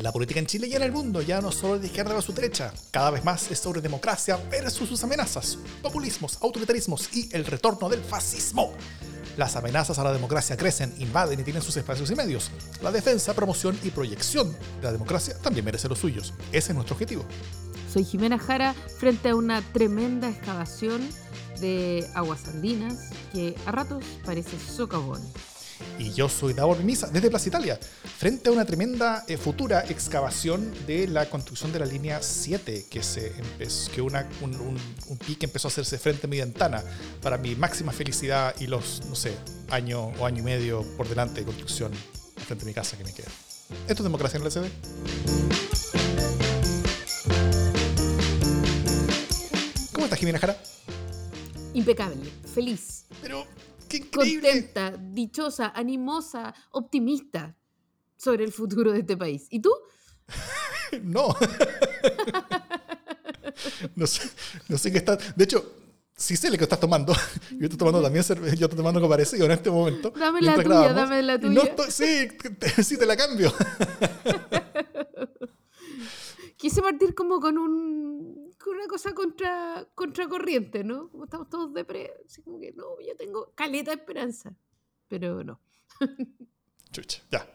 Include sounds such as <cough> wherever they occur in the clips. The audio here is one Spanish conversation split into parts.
La política en Chile y en el mundo ya no solo de izquierda versus derecha, cada vez más es sobre democracia versus sus amenazas, populismos, autoritarismos y el retorno del fascismo. Las amenazas a la democracia crecen, invaden y tienen sus espacios y medios. La defensa, promoción y proyección de la democracia también merece los suyos. Ese es nuestro objetivo. Soy Jimena Jara frente a una tremenda excavación de aguas andinas que a ratos parece socavón. Y yo soy Davor Misa desde Plaza Italia, frente a una tremenda eh, futura excavación de la construcción de la línea 7, que, se empezó, que una, un, un, un, pique empezó a hacerse frente a mi ventana para mi máxima felicidad y los, no sé, año o año y medio por delante de construcción frente a mi casa que me queda. ¿Esto es democracia en la CD? ¿Cómo estás, Jimena Jara? Impecable, feliz. Pero ¡Qué increíble! Contenta, dichosa, animosa, optimista sobre el futuro de este país. ¿Y tú? <laughs> no. <laughs> no, sé, no sé qué estás. De hecho, sí sé lo que estás tomando. <laughs> Yo estoy tomando también cerveza. Yo estoy tomando como parecido en este momento. Dame la tuya, grabamos. dame la tuya. No estoy, sí, te, sí, te la cambio. Quise partir como con un una cosa contra contracorriente, ¿no? Como estamos todos de pre, así como que no, yo tengo caleta de esperanza, pero no. <laughs> Chucha, ya.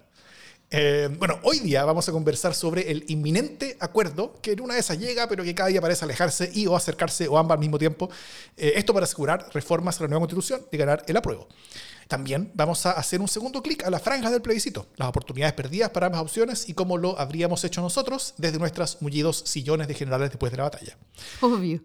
Eh, bueno, hoy día vamos a conversar sobre el inminente acuerdo que en una de esas llega, pero que cada día parece alejarse y o acercarse o ambas al mismo tiempo. Eh, esto para asegurar reformas a la nueva constitución y ganar el apruebo. También vamos a hacer un segundo clic a las franjas del plebiscito, las oportunidades perdidas para ambas opciones y cómo lo habríamos hecho nosotros desde nuestros mullidos sillones de generales después de la batalla. Obvio.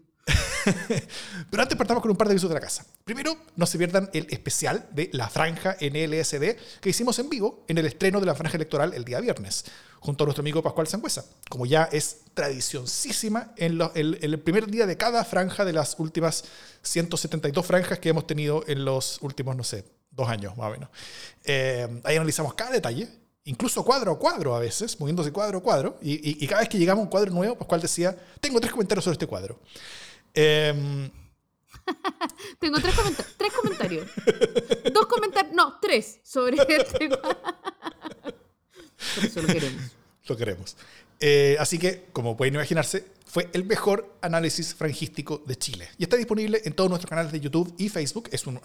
<laughs> Pero antes partamos con un par de avisos de la casa. Primero, no se pierdan el especial de la franja en LSD que hicimos en vivo en el estreno de la franja electoral el día viernes, junto a nuestro amigo Pascual Sangüesa, como ya es tradicionísima en, lo, en, el primer día de cada franja de las últimas 172 franjas que hemos tenido en los últimos, no sé, dos años más o menos. Eh, ahí analizamos cada detalle, incluso cuadro a cuadro a veces, moviéndose cuadro a cuadro, y, y, y cada vez que llegamos a un cuadro nuevo, Pascual decía, tengo tres comentarios sobre este cuadro. Eh, <laughs> tengo tres, coment tres comentarios. Dos comentarios, no, tres sobre este cuadro. Por eso lo queremos. <laughs> Lo queremos. Eh, así que, como pueden imaginarse, fue el mejor análisis franjístico de Chile. Y está disponible en todos nuestros canales de YouTube y Facebook. Es un,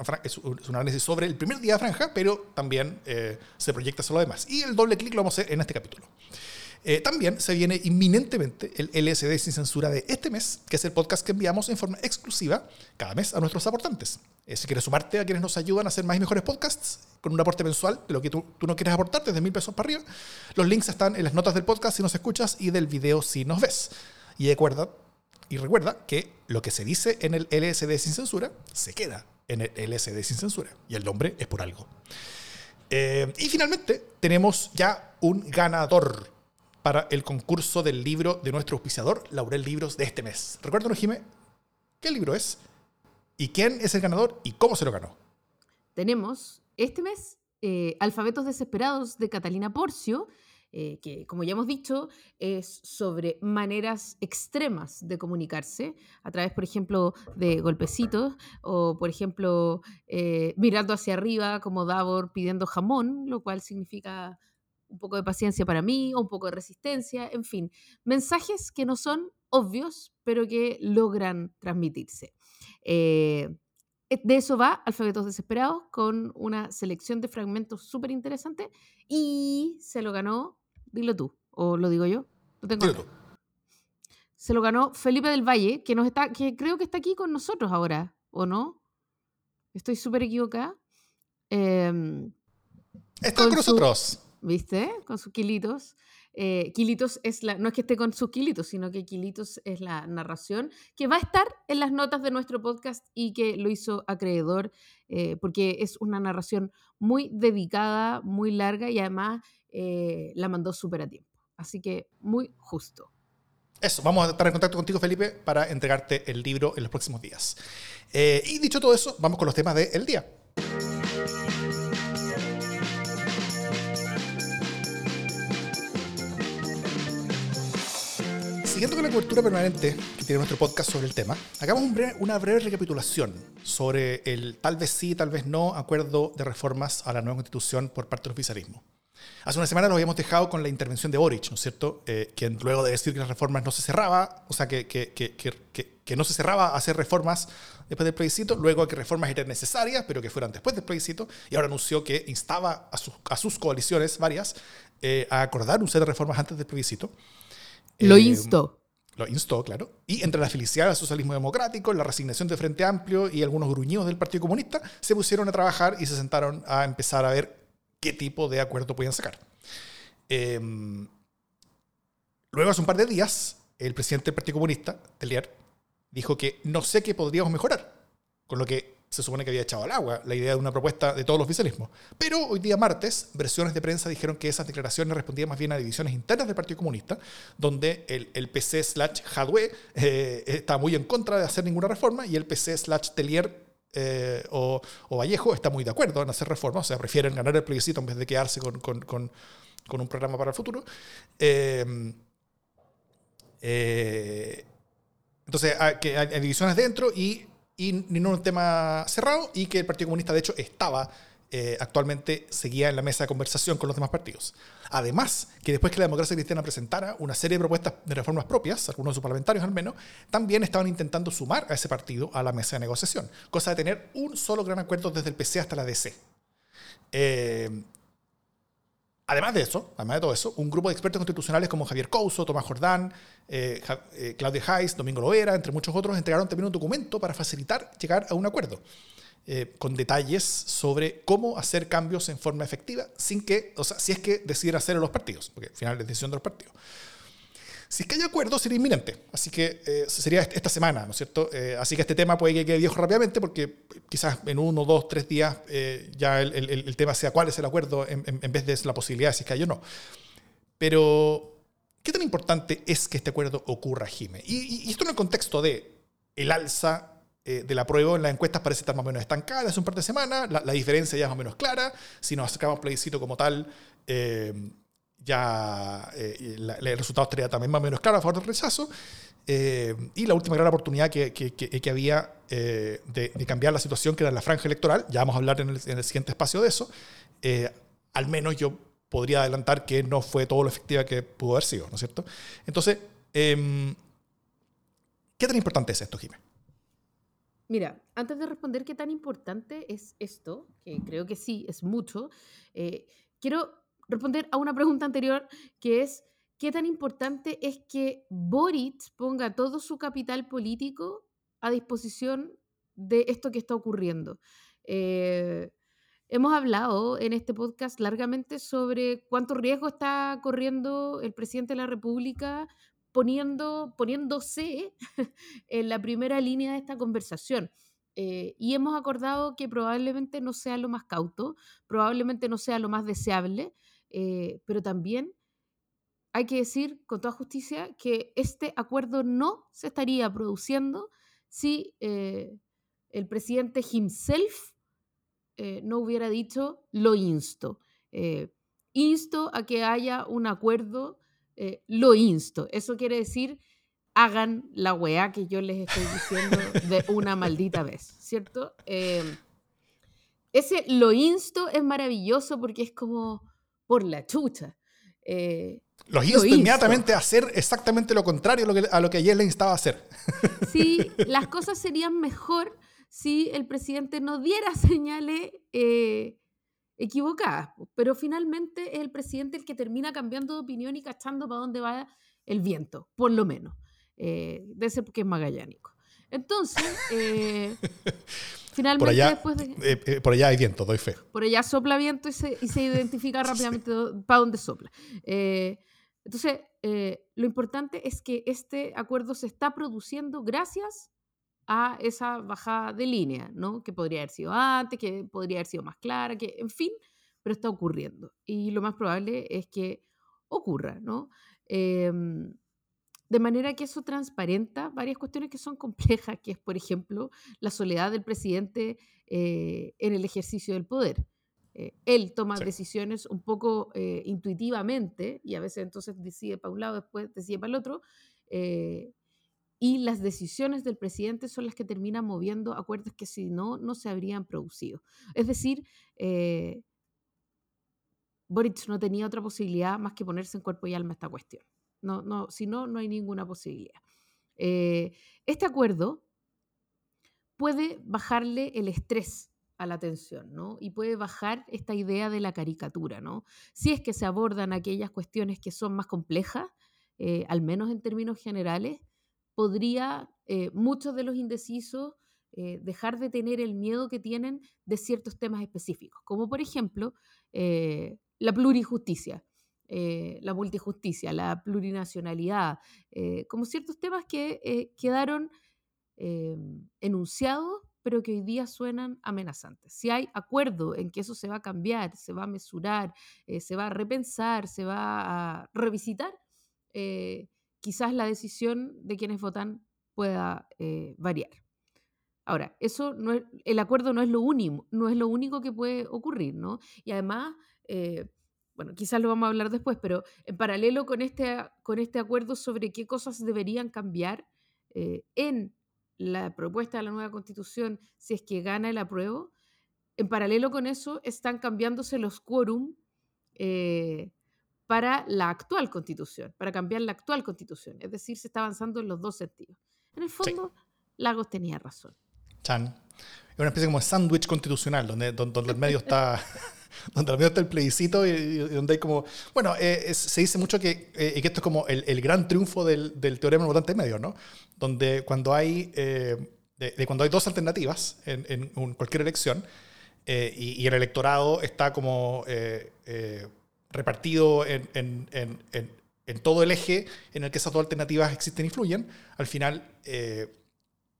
análisis sobre el primer día de franja, pero también eh, se proyecta sobre lo demás. Y el doble clic lo vamos a hacer en este capítulo. Eh, también se viene inminentemente el LSD sin censura de este mes, que es el podcast que enviamos en forma exclusiva cada mes a nuestros aportantes. Eh, si quieres sumarte a quienes nos ayudan a hacer más y mejores podcasts, con un aporte mensual de lo que tú, no quieres aportar, desde mil pesos para arriba, los links están en las notas del podcast si nos escuchas y del video si nos ves. Y recuerda, y recuerda que lo que se dice en el LSD sin censura se queda en el LSD sin censura. Y el nombre es por algo. Eh, y finalmente tenemos ya un ganador para el concurso del libro de nuestro auspiciador, Laurel Libros, de este mes. Recuérdanos, Jimé, ¿qué libro es? ¿Y quién es el ganador? ¿Y cómo se lo ganó? Tenemos este mes eh, Alfabetos Desesperados de Catalina Porcio, eh, que como ya hemos dicho, es sobre maneras extremas de comunicarse, a través, por ejemplo, de golpecitos, o por ejemplo, eh, mirando hacia arriba como Davor pidiendo jamón, lo cual significa un poco de paciencia para mí, o un poco de resistencia, en fin, mensajes que no son obvios, pero que logran transmitirse. Eh, de eso va Alfabetos Desesperados, con una selección de fragmentos súper interesante, y se lo ganó, dilo tú, o lo digo yo, lo tengo Dilo tú. Se lo ganó Felipe del Valle, que, nos está, que creo que está aquí con nosotros ahora, ¿o no? Estoy súper equivocada. Eh, está con, con nosotros. Su, ¿Viste? Con sus kilitos. Eh, Kilitos es la, no es que esté con sus kilitos, sino que Kilitos es la narración que va a estar en las notas de nuestro podcast y que lo hizo acreedor eh, porque es una narración muy dedicada, muy larga y además eh, la mandó súper a tiempo. Así que muy justo. Eso, vamos a estar en contacto contigo, Felipe, para entregarte el libro en los próximos días. Eh, y dicho todo eso, vamos con los temas del el día. Siguiendo con la cobertura permanente que tiene nuestro podcast sobre el tema, hagamos un breve, una breve recapitulación sobre el tal vez sí, tal vez no acuerdo de reformas a la nueva constitución por parte del oficialismo. Hace una semana lo habíamos dejado con la intervención de Boric, ¿no es cierto? Eh, quien luego de decir que las reformas no se cerraba, o sea, que, que, que, que, no se cerraba hacer reformas después del plebiscito, luego que reformas eran necesarias, pero que fueran después del plebiscito, y ahora anunció que instaba a sus, a sus coaliciones varias eh, a acordar un set de reformas antes del plebiscito. Lo eh, instó. Lo instó, claro. Y entre la felicidad del socialismo democrático, la resignación del Frente Amplio y algunos gruñidos del Partido Comunista, se pusieron a trabajar y se sentaron a empezar a ver qué tipo de acuerdo podían sacar. Em, luego, hace un par de días, el presidente del Partido Comunista, Telier, dijo que no sé qué podríamos mejorar, con lo que se supone que había echado al agua la idea de una propuesta de todos los oficialismos. Pero hoy día martes, versiones de prensa dijeron que esas declaraciones respondían más bien a divisiones internas del Partido Comunista, donde el, el PC slash Jadwe eh, está muy en contra de hacer ninguna reforma y el PC slash Telier eh, o, Vallejo está muy de acuerdo en hacer reformas, o sea, prefieren ganar el plebiscito en vez de quedarse con, un programa para el futuro. Eh, eh, entonces, hay divisiones dentro y, y no un tema cerrado y que el Partido Comunista, de hecho, estaba eh, actualmente seguía en la mesa de conversación con los demás partidos. Además, que después que la democracia cristiana presentara una serie de propuestas de reformas propias, algunos de sus parlamentarios al menos, también estaban intentando sumar a ese partido a la mesa de negociación, cosa de tener un solo gran acuerdo desde el PC hasta la DC. Eh, además de eso, además de todo eso, un grupo de expertos constitucionales como Javier Couso, Tomás Jordán, eh, Claudia Hayes, Domingo Loera, entre muchos otros, entregaron también un documento para facilitar llegar a un acuerdo. Eh, con detalles sobre cómo hacer cambios en forma efectiva, sin que, o sea, si es que deciden hacerlo los partidos, porque al final es decisión de los partidos. Si es que hay acuerdo, sería inminente. Así que eh, sería esta semana, ¿no es cierto? Eh, así que este tema puede que quede viejo rápidamente, porque quizás en uno, dos, tres días ya el, tema sea cuál es el acuerdo en, vez de la posibilidad si es que hay o no. Pero, ¿qué tan importante es que este acuerdo ocurra, Jime? Y, y esto en el contexto de el alza eh, de la prueba en las encuestas parece estar más o menos estancada hace un par de semanas, la, diferencia ya es más o menos clara, si nos acercamos plebiscito como tal, eh, ya eh, el resultado estaría también más o menos claro a favor del rechazo, y la última gran oportunidad que, que, que, había de, cambiar la situación, que era la franja electoral, ya vamos a hablar en el, en el siguiente espacio de eso, al menos yo podría adelantar que no fue todo lo efectiva que pudo haber sido, ¿no es cierto? Entonces, em, ¿qué tan importante es esto, Jiménez? Mira, antes de responder qué tan importante es esto, que creo que sí, es mucho, eh, quiero responder a una pregunta anterior que es, ¿qué tan importante es que Boric ponga todo su capital político a disposición de esto que está ocurriendo? Eh, hemos hablado en este podcast largamente sobre cuánto riesgo está corriendo el presidente de la República poniendo, poniéndose <laughs> en la primera línea de esta conversación. Eh, y hemos acordado que probablemente no sea lo más cauto, probablemente no sea lo más deseable, eh, pero también hay que decir con toda justicia que este acuerdo no se estaría produciendo si eh, el presidente himself no hubiera dicho lo insto. insto a que haya un acuerdo eh, lo insto. Eso quiere decir, hagan la weá que yo les estoy diciendo de una maldita vez, ¿cierto? Em, ese lo insto es maravilloso porque es como por la chucha. Eh, los insto, inmediatamente a hacer exactamente lo contrario a lo, que, a lo que ayer le instaba a hacer. <laughs> Sí, las cosas serían mejor si el presidente no diera señales eh, equivocadas, pero finalmente es el presidente el que termina cambiando de opinión y cachando para dónde va el viento, por lo menos, eh, de ese que es magallánico. Entonces, eh, <laughs> finalmente por allá, después de... Eh, por allá hay viento, doy fe. Por allá sopla viento y se, y se identifica <laughs> rápidamente para dónde sopla. entonces, lo importante es que este acuerdo se está produciendo gracias a esa bajada de línea, ¿no? Que podría haber sido antes, que podría haber sido más clara, que, en fin, pero está ocurriendo. Y lo más probable es que ocurra, ¿no? De manera que eso transparenta varias cuestiones que son complejas, que es, por ejemplo, la soledad del presidente eh, en el ejercicio del poder. Eh, él toma decisiones un poco eh, intuitivamente y a veces entonces decide para un lado, después decide para el otro y las decisiones del presidente son las que terminan moviendo acuerdos que si no, no se habrían producido. Es decir, Boric no tenía otra posibilidad más que ponerse en cuerpo y alma esta cuestión. No, no, si no, no hay ninguna posibilidad. Eh, este acuerdo puede bajarle el estrés a la tensión, ¿no? Y puede bajar esta idea de la caricatura, ¿no? Si es que se abordan aquellas cuestiones que son más complejas, eh, al menos en términos generales, podría eh, muchos de los indecisos dejar de tener el miedo que tienen de ciertos temas específicos, como por ejemplo la plurijusticia. La multijusticia, la plurinacionalidad, como ciertos temas que quedaron enunciados pero que hoy día suenan amenazantes. Si hay acuerdo en que eso se va a cambiar, se va a mesurar, eh, se va a repensar, se va a revisitar, eh, quizás la decisión de quienes votan pueda eh, variar. Ahora, eso no es, el acuerdo no es lo único, no es lo único que puede ocurrir, ¿no? Y además, bueno, quizás lo vamos a hablar después, pero en paralelo con este, con este acuerdo sobre qué cosas deberían cambiar en la propuesta de la nueva constitución, si es que gana el apruebo, en paralelo con eso están cambiándose los quórum eh, para la actual constitución, para cambiar la actual constitución. Es decir, se está avanzando en los dos sentidos. En el fondo, Lagos tenía razón. Chan. Es una especie como de sándwich constitucional, donde, donde, el medio está... <laughs> donde al medio está el plebiscito y, donde hay como... Bueno, eh, se dice mucho que, eh, que esto es como el, el gran triunfo del, del, teorema del votante medio, ¿no? Donde cuando hay, eh, de, cuando hay dos alternativas en, en cualquier elección y, y, el electorado está como repartido en, en, en, todo el eje en el que esas dos alternativas existen y influyen, al final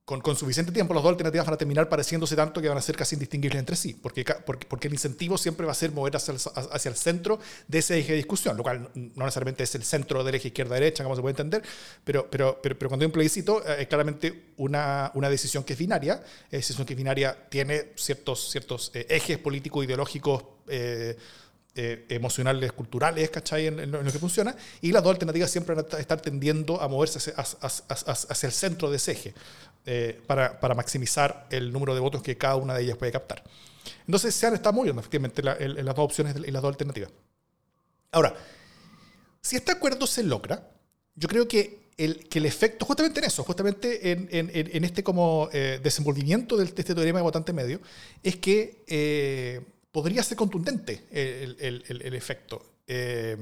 con, suficiente tiempo, las dos alternativas van a terminar pareciéndose tanto que van a ser casi indistinguibles entre sí, porque, porque, porque el incentivo siempre va a ser mover hacia el, centro de ese eje de discusión, lo cual no necesariamente es el centro del eje izquierda-derecha, como se puede entender, pero, pero, pero, pero cuando hay un plebiscito eh, es claramente una, una, decisión que es binaria, esa decisión que es binaria tiene ciertos, ciertos eh, ejes políticos, ideológicos, eh, emocionales, culturales, ¿cachai? En, lo que funciona, y las dos alternativas siempre van a estar tendiendo a moverse hacia, el centro de ese eje eh, para, maximizar el número de votos que cada una de ellas puede captar. Entonces se han estado moviendo efectivamente en, las dos opciones y las dos alternativas. Ahora, si este acuerdo se logra, yo creo que el, que el efecto, justamente en eso, justamente en, en, en este como eh, desenvolvimiento de este teorema de votante medio, es que podría ser contundente el, el, el, efecto. Eh,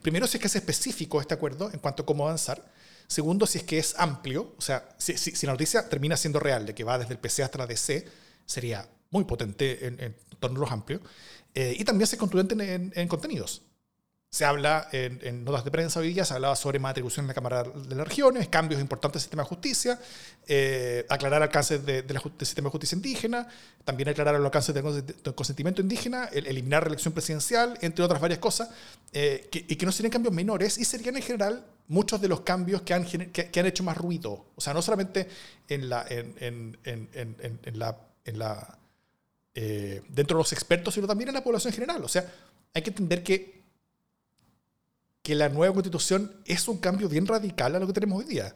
primero, si es que es específico este acuerdo en cuanto a cómo avanzar. Segundo, si es que es amplio. O sea, si, la noticia termina siendo real, de que va desde el PC hasta la DC, sería muy potente en, torno a los amplios. Eh, y también es contundente en, en contenidos. Se habla en, notas de prensa hoy día, se hablaba sobre más atribución en la Cámara de las Regiones, cambios importantes el sistema de justicia, eh, aclarar alcances de, del sistema de justicia indígena, también aclarar los alcances del consentimiento indígena, eliminar reelección presidencial, entre otras varias cosas, eh, y que no serían cambios menores y serían en general muchos de los cambios que han, que, han hecho más ruido. O sea, no solamente en la, en, la, en la eh, dentro de los expertos, sino también en la población en general. O sea, hay que entender que que la nueva constitución es un cambio bien radical a lo que tenemos hoy día.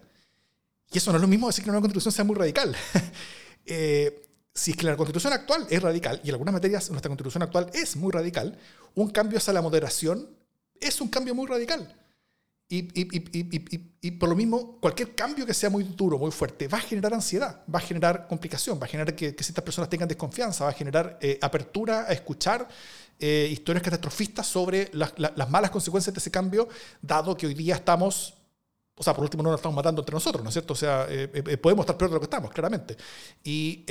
Y eso no es lo mismo decir que la nueva constitución sea muy radical. <laughs> eh, si es que la constitución actual es radical, y en algunas materias nuestra constitución actual es muy radical, un cambio hacia la moderación es un cambio muy radical. Y, y, y, y, por lo mismo, cualquier cambio que sea muy duro, muy fuerte, va a generar ansiedad, va a generar complicación, va a generar que, que ciertas personas tengan desconfianza, va a generar eh, apertura a escuchar eh, historias catastrofistas sobre las, malas consecuencias de ese cambio, dado que hoy día estamos, o sea, por último no nos estamos matando entre nosotros, ¿no es cierto? O sea, eh, eh, podemos estar peor de lo que estamos, claramente. Y,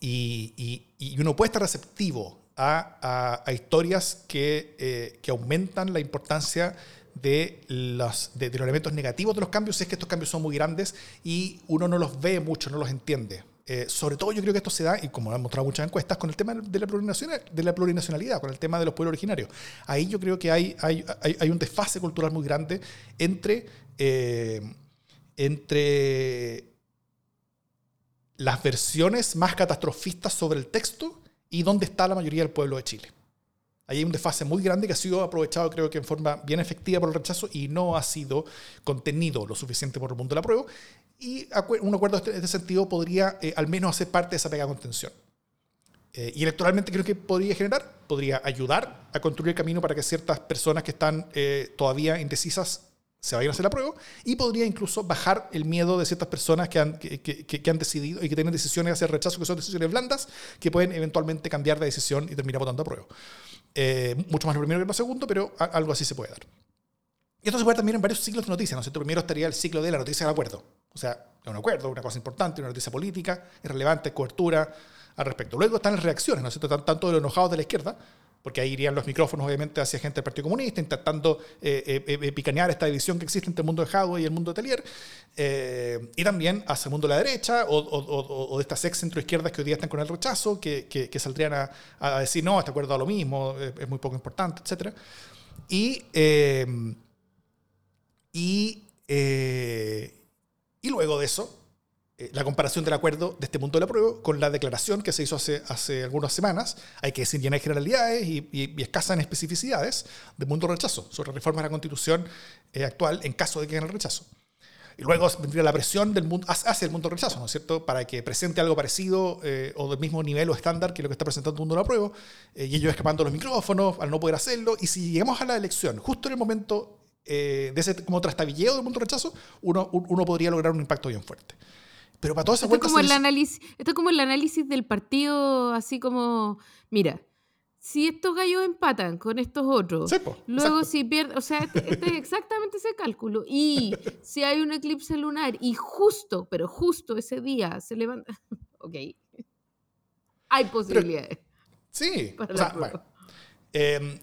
y, y, uno puede estar receptivo a, a, historias que, que aumentan la importancia de los, de, los elementos negativos de los cambios, es que estos cambios son muy grandes y uno no los ve mucho, no los entiende. Eh, sobre todo yo creo que esto se da, y como han mostrado muchas encuestas, con el tema de la, plurinacional, de la plurinacionalidad, con el tema de los pueblos originarios. Ahí yo creo que hay, hay, hay, un desfase cultural muy grande entre, eh, entre las versiones más catastrofistas sobre el texto y dónde está la mayoría del pueblo de Chile. Ahí hay un desfase muy grande que ha sido aprovechado, creo que en forma bien efectiva por el rechazo y no ha sido contenido lo suficiente por el mundo de la prueba. Y un acuerdo en este sentido podría eh, al menos hacer parte de esa pega contención. Eh, y electoralmente creo que podría generar podría ayudar a construir el camino para que ciertas personas que están eh, todavía indecisas se vayan a hacer la prueba y podría incluso bajar el miedo de ciertas personas que han, que, que, han decidido y que tienen decisiones hacia rechazo, que son decisiones blandas, que pueden eventualmente cambiar de decisión y terminar votando a prueba. Eh, mucho más lo primero que lo segundo, pero algo así se puede dar. Y esto se puede también en varios ciclos de noticias, ¿no es cierto? Primero estaría el ciclo de la noticia del acuerdo. O sea, un acuerdo, una cosa importante, una noticia política, es relevante, cobertura al respecto. Luego están las reacciones, ¿no es cierto? Tanto de los enojados de la izquierda, porque ahí irían los micrófonos obviamente hacia gente del Partido Comunista, intentando eh, eh, eh, picanear esta división que existe entre el mundo de Hadwe y el mundo de Telier, y también hacia el mundo de la derecha o, de estas ex centroizquierdas que hoy día están con el rechazo, que, que, saldrían a, decir, no, este acuerdo a lo mismo, es, muy poco importante, etc. Y, y, y luego de eso, eh, la comparación del acuerdo de este punto de la prueba con la declaración que se hizo hace, hace algunas semanas. Hay que decir llenas generalidades y, y, escasas especificidades del mundo rechazo sobre reformas de la constitución eh, actual en caso de que haya el rechazo. Y luego vendría la presión del mundo, hacia el mundo rechazo, ¿no es cierto?, para que presente algo parecido eh, o del mismo nivel o estándar que lo que está presentando el mundo de la prueba, y ellos escapando los micrófonos al no poder hacerlo. Y si llegamos a la elección, justo en el momento de ese como trastabilleo del mundo rechazo, uno, uno podría lograr un impacto bien fuerte. Pero para toda esa esto, como el análisis, esto es como el análisis del partido, así como, mira, si estos gallos empatan con estos otros, luego si pierden, o sea, este, este, es <laughs> exactamente ese cálculo. Y si hay un eclipse lunar y justo, pero justo ese día se levanta, <laughs> ok, hay posibilidades. sí, o sea, bueno, eh,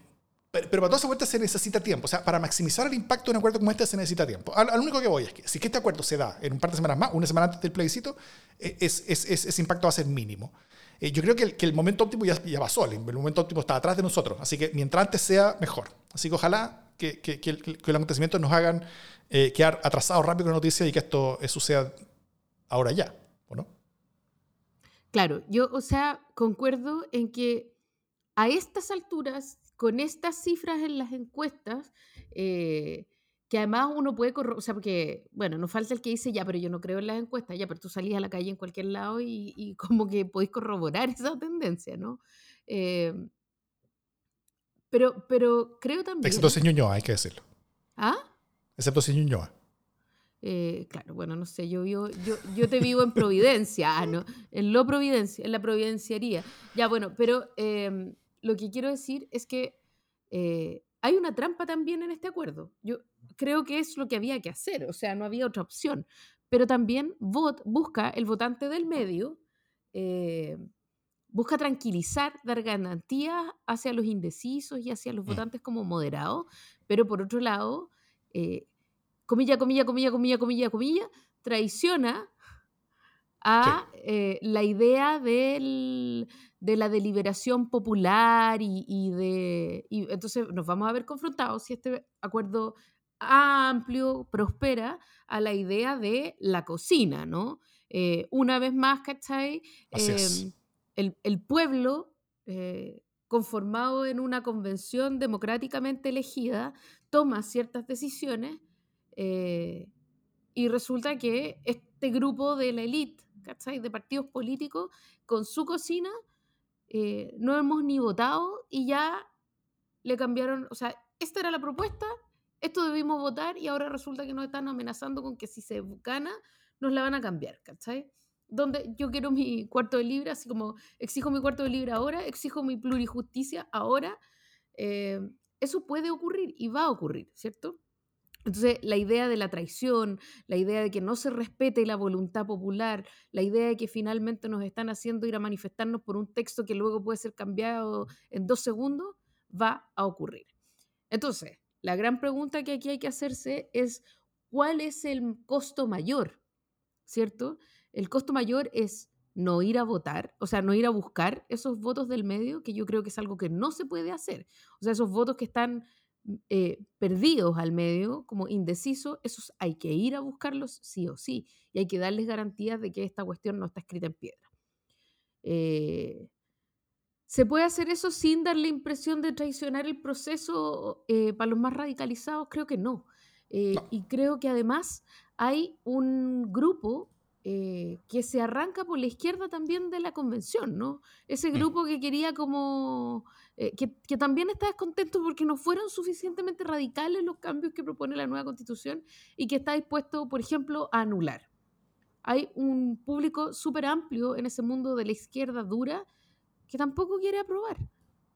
pero, para toda esa vuelta se necesita tiempo. O sea, para maximizar el impacto de un acuerdo como este se necesita tiempo. Al, único que voy es que si este acuerdo se da en un par de semanas más, una semana antes del plebiscito, e, es, es, ese impacto va a ser mínimo. Eh, yo creo que el, que el, momento óptimo ya, ya pasó. El, momento óptimo está atrás de nosotros. Así que mientras antes sea, mejor. Así que ojalá que, que, que, el, los acontecimientos nos hagan eh, quedar atrasados rápido con la noticia y que esto eh, suceda ahora ya. ¿O no? Claro, yo, o sea, concuerdo en que a estas alturas con estas cifras en las encuestas, eh, que además uno puede corroborar, o sea, porque, bueno, no falta el que dice, ya, pero yo no creo en las encuestas, ya, pero tú salís a la calle en cualquier lado y, <laughs> como que podéis corroborar esa tendencia, ¿no? Eh, pero, pero creo también... Excepto si Ñuñoa, hay que decirlo. ¿Ah? Excepto si Ñuñoa. Eh, claro, bueno, no sé, yo, yo, yo, te vivo en Providencia, ah, ¿no? En lo Providencia, en la providenciaría. Ya, bueno, pero em, lo que quiero decir es que eh, hay una trampa también en este acuerdo. Yo creo que es lo que había que hacer, o sea, no había otra opción. Pero también vot, busca el votante del medio, eh, busca tranquilizar, dar garantías hacia los indecisos y hacia los mm. votantes como moderados, pero por otro lado, eh, comilla, comilla, comilla, comilla, comilla, comilla, traiciona a la idea del, de la deliberación popular y, de... entonces nos vamos a ver confrontados si este acuerdo amplio prospera a la idea de la cocina, ¿no? Eh, una vez más, ¿cachai? Em, el, pueblo, eh, conformado en una convención democráticamente elegida, toma ciertas decisiones eh, y resulta que este grupo de la élite, ¿cachai? De partidos políticos, con su cocina, eh, no hemos ni votado y ya le cambiaron, o sea, esta era la propuesta, esto debimos votar y ahora resulta que nos están amenazando con que si se gana, nos la van a cambiar, ¿cachai? Donde yo quiero mi cuarto de libre, así como exijo mi cuarto de libre ahora, exijo mi plurijusticia ahora, eh, eso puede ocurrir y va a ocurrir, ¿cierto? Entonces, la idea de la traición, la idea de que no se respete la voluntad popular, la idea de que finalmente nos están haciendo ir a manifestarnos por un texto que luego puede ser cambiado en dos segundos, va a ocurrir. Entonces, la gran pregunta que aquí hay que hacerse es, ¿cuál es el costo mayor? ¿Cierto? El costo mayor es no ir a votar, o sea, no ir a buscar esos votos del medio, que yo creo que es algo que no se puede hacer. O sea, esos votos que están eh, perdidos al medio, como indecisos, esos hay que ir a buscarlos sí o sí, y hay que darles garantías de que esta cuestión no está escrita en piedra. Eh, ¿Se puede hacer eso sin dar la impresión de traicionar el proceso eh, para los más radicalizados? Creo que no. Y creo que además hay un grupo que se arranca por la izquierda también de la convención, ¿no? Ese mm. grupo que quería como eh, que, que, también está descontento porque no fueron suficientemente radicales los cambios que propone la nueva constitución y que está dispuesto, por ejemplo, a anular. Hay un público súper amplio en ese mundo de la izquierda dura que tampoco quiere aprobar.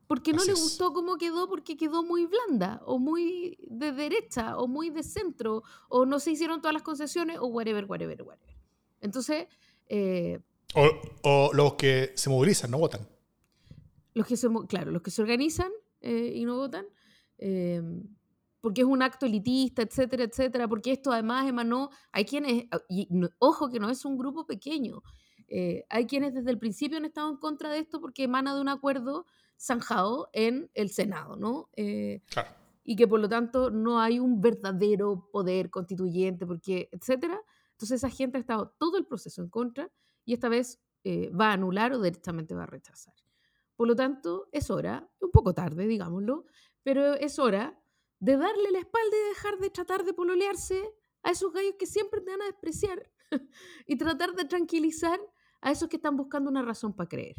Porque no le gustó cómo quedó, porque quedó muy blanda, o muy de derecha, o muy de centro, o no se hicieron todas las concesiones, o whatever, whatever, whatever. Entonces. Eh, o, los que se movilizan, no votan. Los que se, claro, los que se organizan eh, y no votan. Eh, porque es un acto elitista, etcétera, etcétera, porque esto además emanó, hay quienes, y, ojo que no es un grupo pequeño, hay quienes desde el principio han estado en contra de esto porque emana de un acuerdo zanjado en el Senado, ¿no? Eh, claro. Y que por lo tanto no hay un verdadero poder constituyente, porque, etcétera. Entonces esa gente ha estado todo el proceso en contra y esta vez eh, va a anular o directamente va a rechazar. Por lo tanto, es hora, un poco tarde, digámoslo, pero es hora de darle la espalda y dejar de tratar de pololearse a esos gallos que siempre te van a despreciar <laughs> y tratar de tranquilizar a esos que están buscando una razón para creer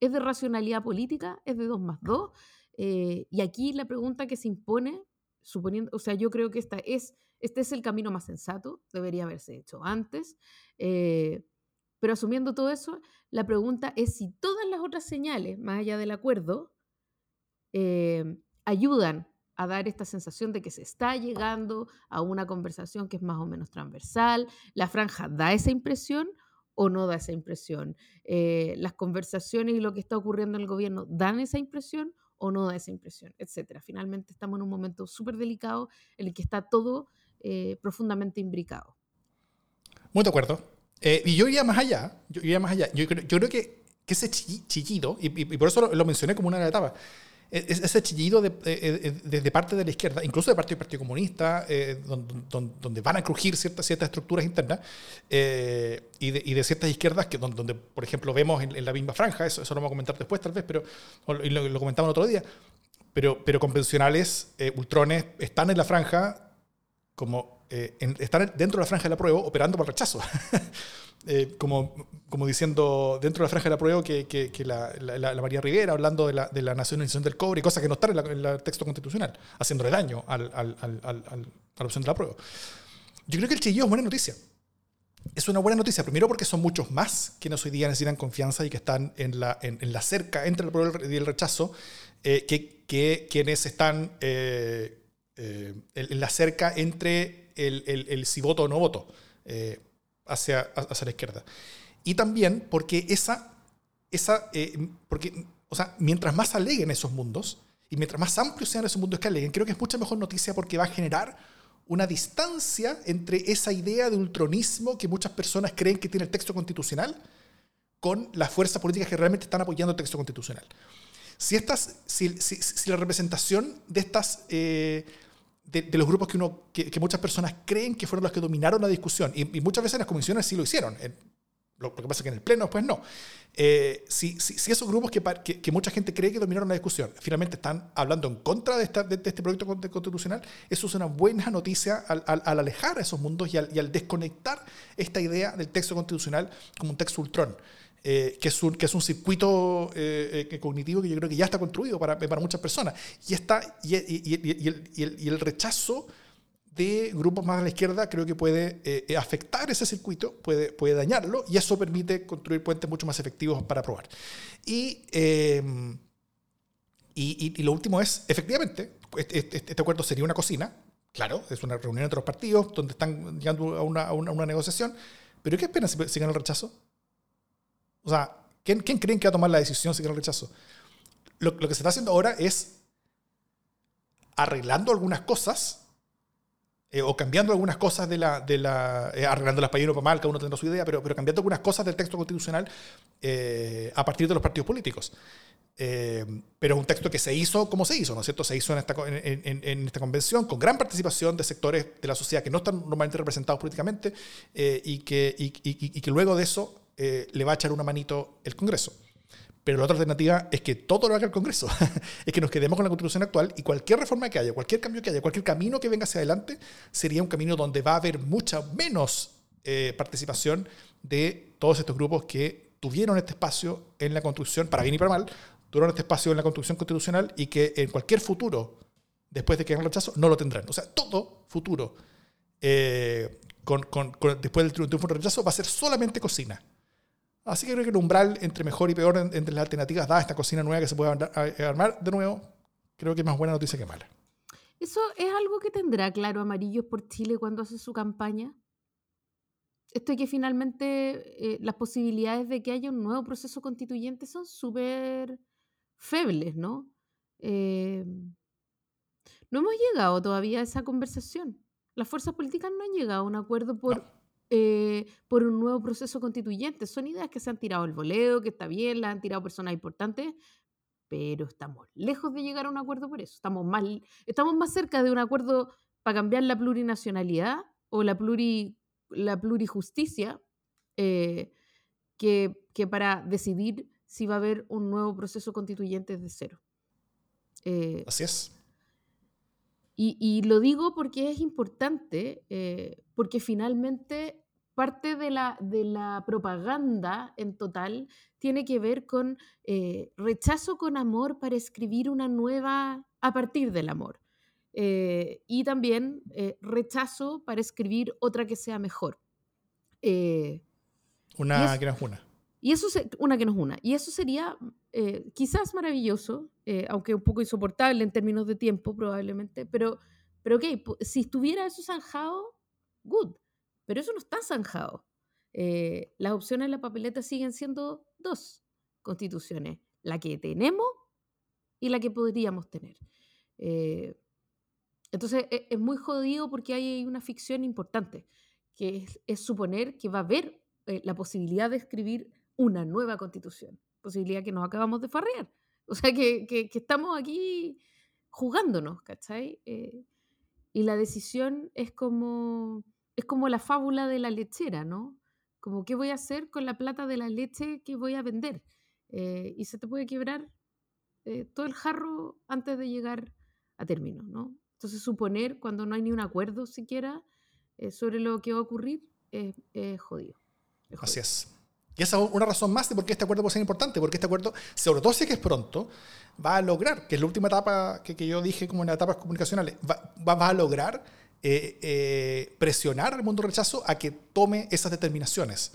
es de racionalidad política, es de 2 más 2. Eh, y aquí la pregunta que se impone, suponiendo, o sea, yo creo que esta es, este es el camino más sensato, debería haberse hecho antes, eh, pero asumiendo todo eso, la pregunta es si todas las otras señales, más allá del acuerdo, eh, ayudan a dar esta sensación de que se está llegando a una conversación que es más o menos transversal, la franja da esa impresión o no da esa impresión. Eh, las conversaciones y lo que está ocurriendo en el gobierno dan esa impresión o no da esa impresión, etcétera. Finalmente estamos en un momento súper delicado en el que está todo eh, profundamente imbricado. Muy de acuerdo. Eh, y yo iría más allá. Yo iría más allá. Yo, creo que, que ese chillido, y, por eso lo, mencioné como una etapa, e-, ese chillido de, de, parte de la izquierda, incluso de parte del Partido Comunista, eh, donde, van a crujir ciertas, ciertas estructuras internas, eh, y, de, ciertas izquierdas, que, donde, por ejemplo, vemos en, la misma franja, eso, eso, lo vamos a comentar después tal vez, pero lo, lo comentamos otro día, pero, pero convencionales, eh, ultrones, están en la franja como están dentro de la franja de la prueba operando por rechazo. <laughs> Eh, como, como diciendo dentro de la franja de la prueba que, que, la, la, María Rivera, hablando de la, de la nacionalización del cobre, cosas que no están en, el texto constitucional, haciéndole daño al, al, al, a la opción de la prueba. Yo creo que el chillido es buena noticia. Es una buena noticia, primero porque son muchos más quienes hoy día necesitan confianza y que están en la, en, la cerca entre el prueba y el rechazo, eh, que, que, quienes están eh, en la cerca entre el, el, el, si voto o no voto hacia, hacia la izquierda. Y también porque esa, esa eh, porque, o sea, mientras más aleguen esos mundos y mientras más amplios sean esos mundos que aleguen, creo que es mucha mejor noticia porque va a generar una distancia entre esa idea de ultronismo que muchas personas creen que tiene el texto constitucional con las fuerzas políticas que realmente están apoyando el texto constitucional. Si, estas, si, si, la representación de estas eh, de, los grupos que, uno, que, muchas personas creen que fueron los que dominaron la discusión. Y, muchas veces las comisiones sí lo hicieron. Lo, que pasa es que en el Pleno pues no. Eh, si, si, esos grupos que, que, mucha gente cree que dominaron la discusión finalmente están hablando en contra de, esta, de, este proyecto constitucional, eso es una buena noticia al, al, alejar a esos mundos y al, y al, desconectar esta idea del texto constitucional como un texto ultrón. Eh, que, es un, que es un circuito eh, eh, cognitivo que yo creo que ya está construido para, para muchas personas. Y, está, y, y, el, y, el, rechazo de grupos más a la izquierda creo que puede afectar ese circuito, puede, puede dañarlo, y eso permite construir puentes mucho más efectivos para probar. Y, em, y, lo último es, efectivamente, este, acuerdo sería una cocina, claro, es una reunión entre los partidos donde están llegando a una, a una, negociación, pero ¿qué esperan si, si gana el rechazo? O sea, ¿quién, creen que va a tomar la decisión si quiere el rechazo? Lo, que se está haciendo ahora es arreglando algunas cosas eh, o cambiando algunas cosas de la, de la eh, arreglando las para para mal, cada uno tendrá su idea, pero, pero cambiando algunas cosas del texto constitucional eh, a partir de los partidos políticos. pero es un texto que se hizo como se hizo, ¿no es cierto? Se hizo en esta, en, esta convención con gran participación de sectores de la sociedad que no están normalmente representados políticamente y, que, y que luego de eso eh, le va a echar una manito el Congreso. Pero la otra alternativa es que todo lo haga el Congreso, <laughs> es que nos quedemos con la constitución actual y cualquier reforma que haya, cualquier cambio que haya, cualquier camino que venga hacia adelante, sería un camino donde va a haber mucha menos eh, participación de todos estos grupos que tuvieron este espacio en la construcción, para bien y para mal, tuvieron este espacio en la construcción constitucional y que en cualquier futuro, después de que hagan el rechazo, no lo tendrán. O sea, todo futuro eh, con, con, después del triunfo del rechazo va a ser solamente cocina. Así que creo que el umbral entre mejor y peor entre las alternativas da esta cocina nueva que se puede armar de nuevo, creo que es más buena noticia que mala. ¿Eso es algo que tendrá claro Amarillos por Chile cuando hace su campaña? Esto de que finalmente eh, las posibilidades de que haya un nuevo proceso constituyente son súper febles, ¿no? Eh, no hemos llegado todavía a esa conversación. Las fuerzas políticas no han llegado a un acuerdo por, eh, por un nuevo proceso constituyente. Son ideas que se han tirado el voleo, que está bien, las han tirado personas importantes, pero estamos lejos de llegar a un acuerdo por eso. Estamos más, estamos más cerca de un acuerdo para cambiar la plurinacionalidad o la, pluri, la plurijusticia eh, que, que, para decidir si va a haber un nuevo proceso constituyente desde cero. Eh, Así es. Y, y, lo digo porque es importante, eh, porque finalmente parte de la, de la propaganda en total tiene que ver con eh, rechazo con amor para escribir una nueva a partir del amor. Eh, y también eh, rechazo para escribir otra que sea mejor. una que nos una. Y eso una que nos una. Y eso sería quizás maravilloso, aunque un poco insoportable en términos de tiempo probablemente, pero, pero ok, si estuviera eso zanjado, good. Pero eso no está zanjado. Eh, las opciones en la papeleta siguen siendo dos constituciones, la que tenemos y la que podríamos tener. Eh, entonces e, es, muy jodido porque hay una ficción importante, que es, suponer que va a haber eh, la posibilidad de escribir una nueva constitución, posibilidad que nos acabamos de farrear. O sea, que, que, que estamos aquí jugándonos, ¿cachai? y la decisión es como es como la fábula de la lechera, ¿no? Como qué voy a hacer con la plata de la leche que voy a vender. Eh, y se te puede quebrar eh, todo el jarro antes de llegar a término, ¿no? Entonces suponer cuando no hay ni un acuerdo siquiera eh, sobre lo que va a ocurrir es, jodido, es. Y esa es una razón más de por qué este acuerdo puede ser importante, porque este acuerdo, sobre todo si que es pronto, va a lograr, que es la última etapa que, que yo dije como en las etapas comunicacionales, va, va a lograr eh, eh, presionar al mundo rechazo a que tome esas determinaciones.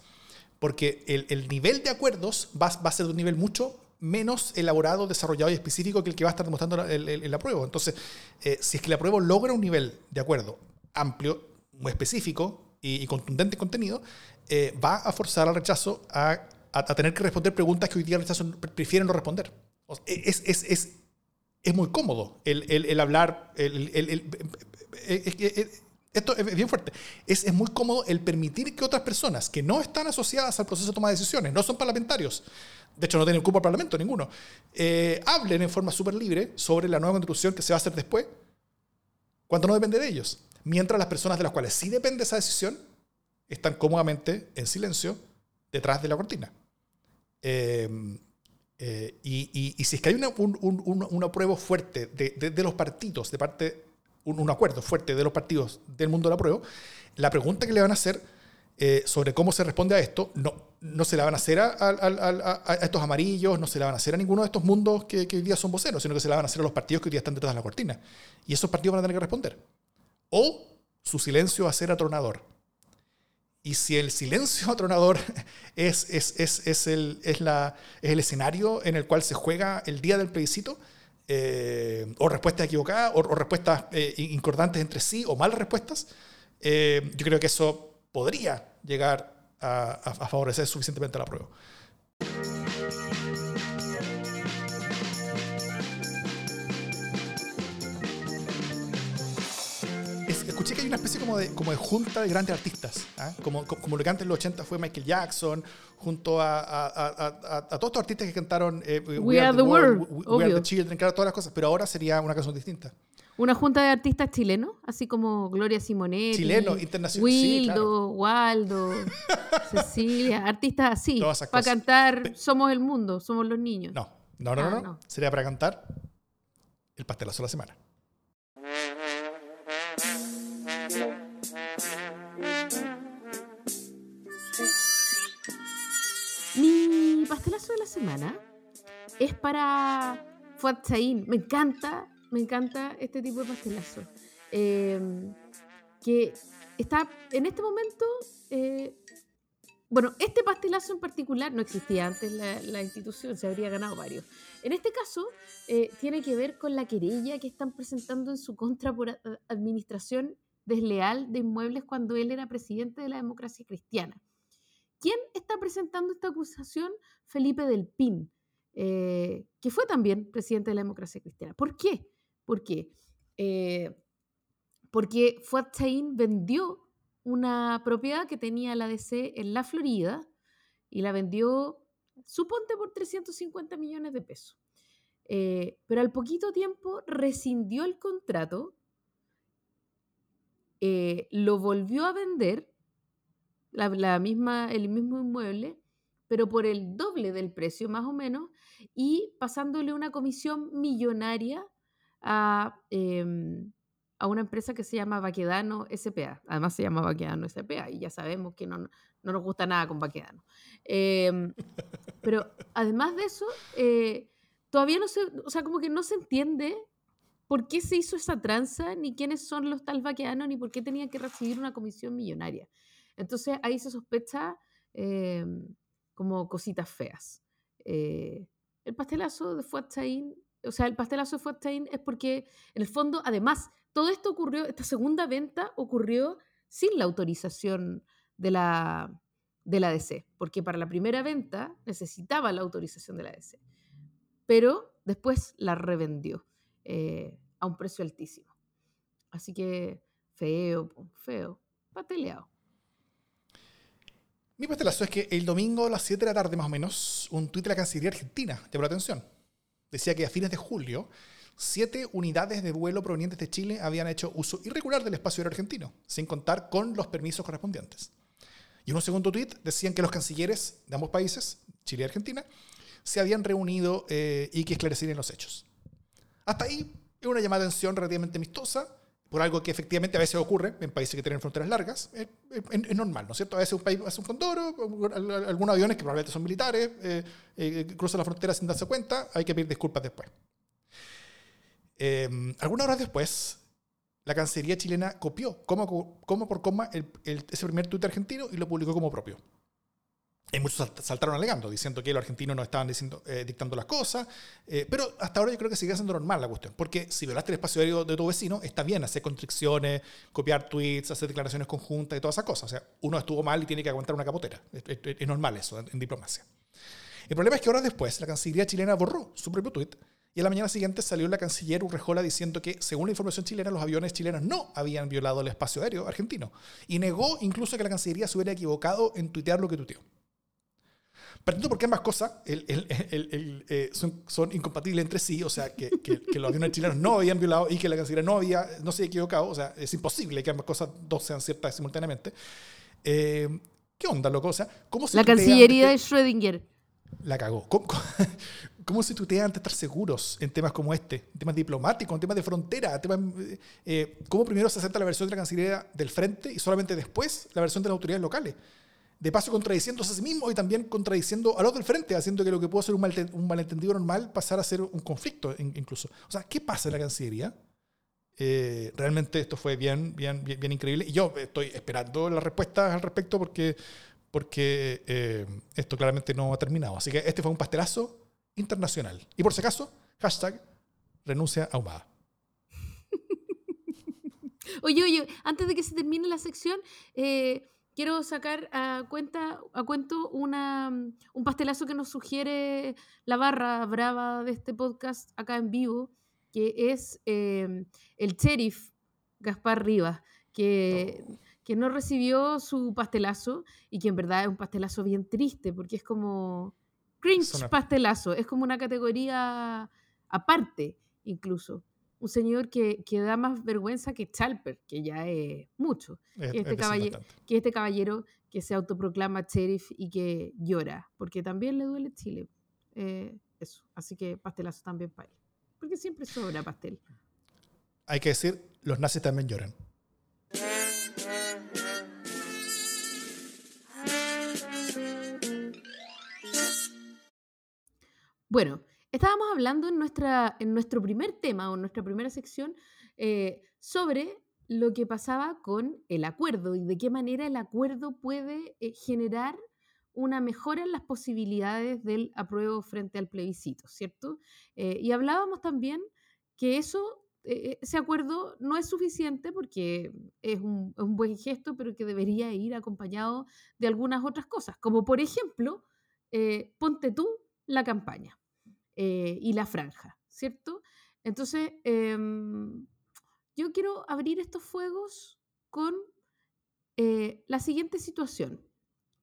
Porque el, nivel de acuerdos va, a ser de un nivel mucho menos elaborado, desarrollado y específico que el que va a estar demostrando el, el, apruebo. Entonces, eh, si es que el apruebo logra un nivel de acuerdo amplio, muy específico y, contundente en contenido, va a forzar al rechazo a, tener que responder preguntas que hoy día el rechazo prefieren no responder. Es, es, es, es muy cómodo el, el hablar, el, eh, eh, esto es bien fuerte. Es, es, muy cómodo el permitir que otras personas que no están asociadas al proceso de toma de decisiones, no son parlamentarios, de hecho no tienen culpa al Parlamento ninguno, eh, hablen en forma súper libre sobre la nueva constitución que se va a hacer después, cuando no depende de ellos. Mientras las personas de las cuales sí depende esa decisión están cómodamente en silencio detrás de la cortina. y, y, si es que hay una, un, un, una prueba fuerte de, de, los partidos, de parte un, acuerdo fuerte de los partidos del mundo de la prueba, la pregunta que le van a hacer eh, sobre cómo se responde a esto no, no se la van a hacer a, estos amarillos, no se la van a hacer a ninguno de estos mundos que, hoy día son voceros, sino que se la van a hacer a los partidos que hoy día están detrás de la cortina. Y esos partidos van a tener que responder. O su silencio va a ser atronador. Y si el silencio <laughs> atronador es, es, es, es, el, la, el escenario en el cual se juega el día del plebiscito, eh, o respuestas equivocadas, o, respuestas eh, incordantes entre sí, o malas respuestas, eh, yo creo que eso podría llegar a, a favorecer suficientemente la prueba. Escuché que hay una especie como de, como de junta de grandes artistas, ¿ah? como, como, lo que antes en los 80 fue Michael Jackson, junto a, a, a, a todos estos artistas que cantaron eh, We, Are, the, World, We, Are the Children, claro, todas las cosas, pero ahora sería una canción distinta. Una junta de artistas chilenos, así como Gloria Simonetti, Chileno, internacional. Wildo, Waldo, <laughs> Cecilia, artistas así, para cantar Somos el mundo, somos los niños. No, no, no, no, ah, no. sería para cantar El pastelazo de la semana. Pastelazo de la semana es para Fuad Me encanta, me encanta este tipo de pastelazo. Em, que está en este momento eh, bueno, este pastelazo en particular no existía antes la, institución, se habría ganado varios. En este caso, eh, tiene que ver con la querella que están presentando en su contra por administración desleal de inmuebles cuando él era presidente de la democracia cristiana. ¿Quién está presentando esta acusación? Felipe del Pin, eh, que fue también presidente de la democracia cristiana. ¿Por qué? ¿Por qué? Eh, porque Fuad vendió una propiedad que tenía la DC en la Florida y la vendió, suponte, por 350 millones de pesos. Eh, pero al poquito tiempo rescindió el contrato, eh, lo volvió a vender, la, misma, el mismo inmueble, pero por el doble del precio más o menos, y pasándole una comisión millonaria a, em, a una empresa que se llama Baquedano SPA. Además se llama Baquedano SPA y ya sabemos que no, no nos gusta nada con Baquedano. Em, pero además de eso, eh, todavía no se, o sea, como que no se entiende por qué se hizo esa tranza, ni quiénes son los tal Baquedano, ni por qué tenían que recibir una comisión millonaria. Entonces ahí se sospecha em, como cositas feas. Eh, el pastelazo de Fuachain, o sea, el pastelazo de Fuachain es porque, en el fondo, además, todo esto ocurrió, esta segunda venta ocurrió sin la autorización de la, de la DC, porque para la primera venta necesitaba la autorización de la DC, pero después la revendió eh, a un precio altísimo. Así que feo, feo, pateleado. Mi pastelazo es que el domingo a las 7 de la tarde más o menos, un tuit de la Cancillería Argentina llamó la atención. Decía que a fines de julio siete unidades de vuelo provenientes de Chile habían hecho uso irregular del espacio aéreo argentino, sin contar con los permisos correspondientes. Y en un segundo tuit decían que los cancilleres de ambos países, Chile y Argentina, se habían reunido eh, y que esclarecerían los hechos. Hasta ahí es una llamada de atención relativamente amistosa, por algo que efectivamente a veces ocurre en países que tienen fronteras largas. Es, normal, ¿no es cierto? A veces un país hace un condoro, algunos aviones que probablemente son militares, eh, eh, cruzan la frontera sin darse cuenta, hay que pedir disculpas después. Em, algunas horas después, la Cancillería chilena copió, coma, por coma, ese primer tuit argentino y lo publicó como propio. Y muchos saltaron alegando, diciendo que los argentinos no estaban eh, dictando las cosas, eh, pero hasta ahora yo creo que sigue siendo normal la cuestión, porque si violaste el espacio aéreo de tu vecino, está bien hacer constricciones, copiar tweets, hacer declaraciones conjuntas y todas esas cosas. O sea, uno estuvo mal y tiene que aguantar una capotera. Es, normal eso en, en, diplomacia. El problema es que horas después la Cancillería chilena borró su propio tweet y a la mañana siguiente salió la canciller Urrejola diciendo que, según la información chilena, los aviones chilenos no habían violado el espacio aéreo argentino. Y negó incluso que la Cancillería se hubiera equivocado en tuitear lo que tuiteó. Partiendo porque ambas cosas eh, son, incompatibles entre sí, o sea, que, los aviones chilenos no habían violado y que la Cancillería no, había, no se había equivocado, o sea, es imposible que ambas cosas dos sean ciertas simultáneamente. Eh, ¿Qué onda, loco? O sea, ¿cómo se La Cancillería de Schrödinger. La cagó. ¿Cómo, ¿Cómo <laughs> se tutea ante estar seguros en temas como este? En temas diplomáticos, en temas de frontera. Temas, eh, ¿Cómo primero se acepta la versión de la Cancillería del frente y solamente después la versión de las autoridades locales? De paso contradiciéndose a sí mismo y también contradiciendo a los del frente, haciendo que lo que pudo ser un, malentendido normal pasara a ser un conflicto incluso. O sea, ¿qué pasa en la Cancillería? Eh, realmente esto fue bien, bien, bien, increíble. Y yo estoy esperando las respuestas al respecto porque, porque eh, esto claramente no ha terminado. Así que este fue un pastelazo internacional. Y por si acaso, hashtag renuncia ahumada. <laughs> oye, oye, antes de que se termine la sección, eh, quiero sacar a cuenta a cuento una, un pastelazo que nos sugiere la barra brava de este podcast acá en vivo, que es eh, el sheriff Gaspar Rivas, que, oh. que no recibió su pastelazo y que en verdad es un pastelazo bien triste, porque es como Cringe pastelazo, es como una categoría aparte, incluso. Un señor que, que da más vergüenza que Chalper, que ya es mucho. que, este caballero, que este caballero que se autoproclama sheriff y que llora, porque también le duele Chile. Eh, eso, así que pastelazo también para él. Porque siempre sobra pastel. Hay que decir, los nazis también lloran. Bueno, Estábamos hablando en, nuestro primer tema o en nuestra primera sección eh, sobre lo que pasaba con el acuerdo y de qué manera el acuerdo puede eh, generar una mejora en las posibilidades del apruebo frente al plebiscito, ¿cierto? Eh, y hablábamos también que eso, ese acuerdo no es suficiente porque es un, buen gesto, pero que debería ir acompañado de algunas otras cosas, como por ejemplo, ponte tú la campaña. Eh, y la franja, ¿cierto? Entonces, em, yo quiero abrir estos fuegos con eh, la siguiente situación.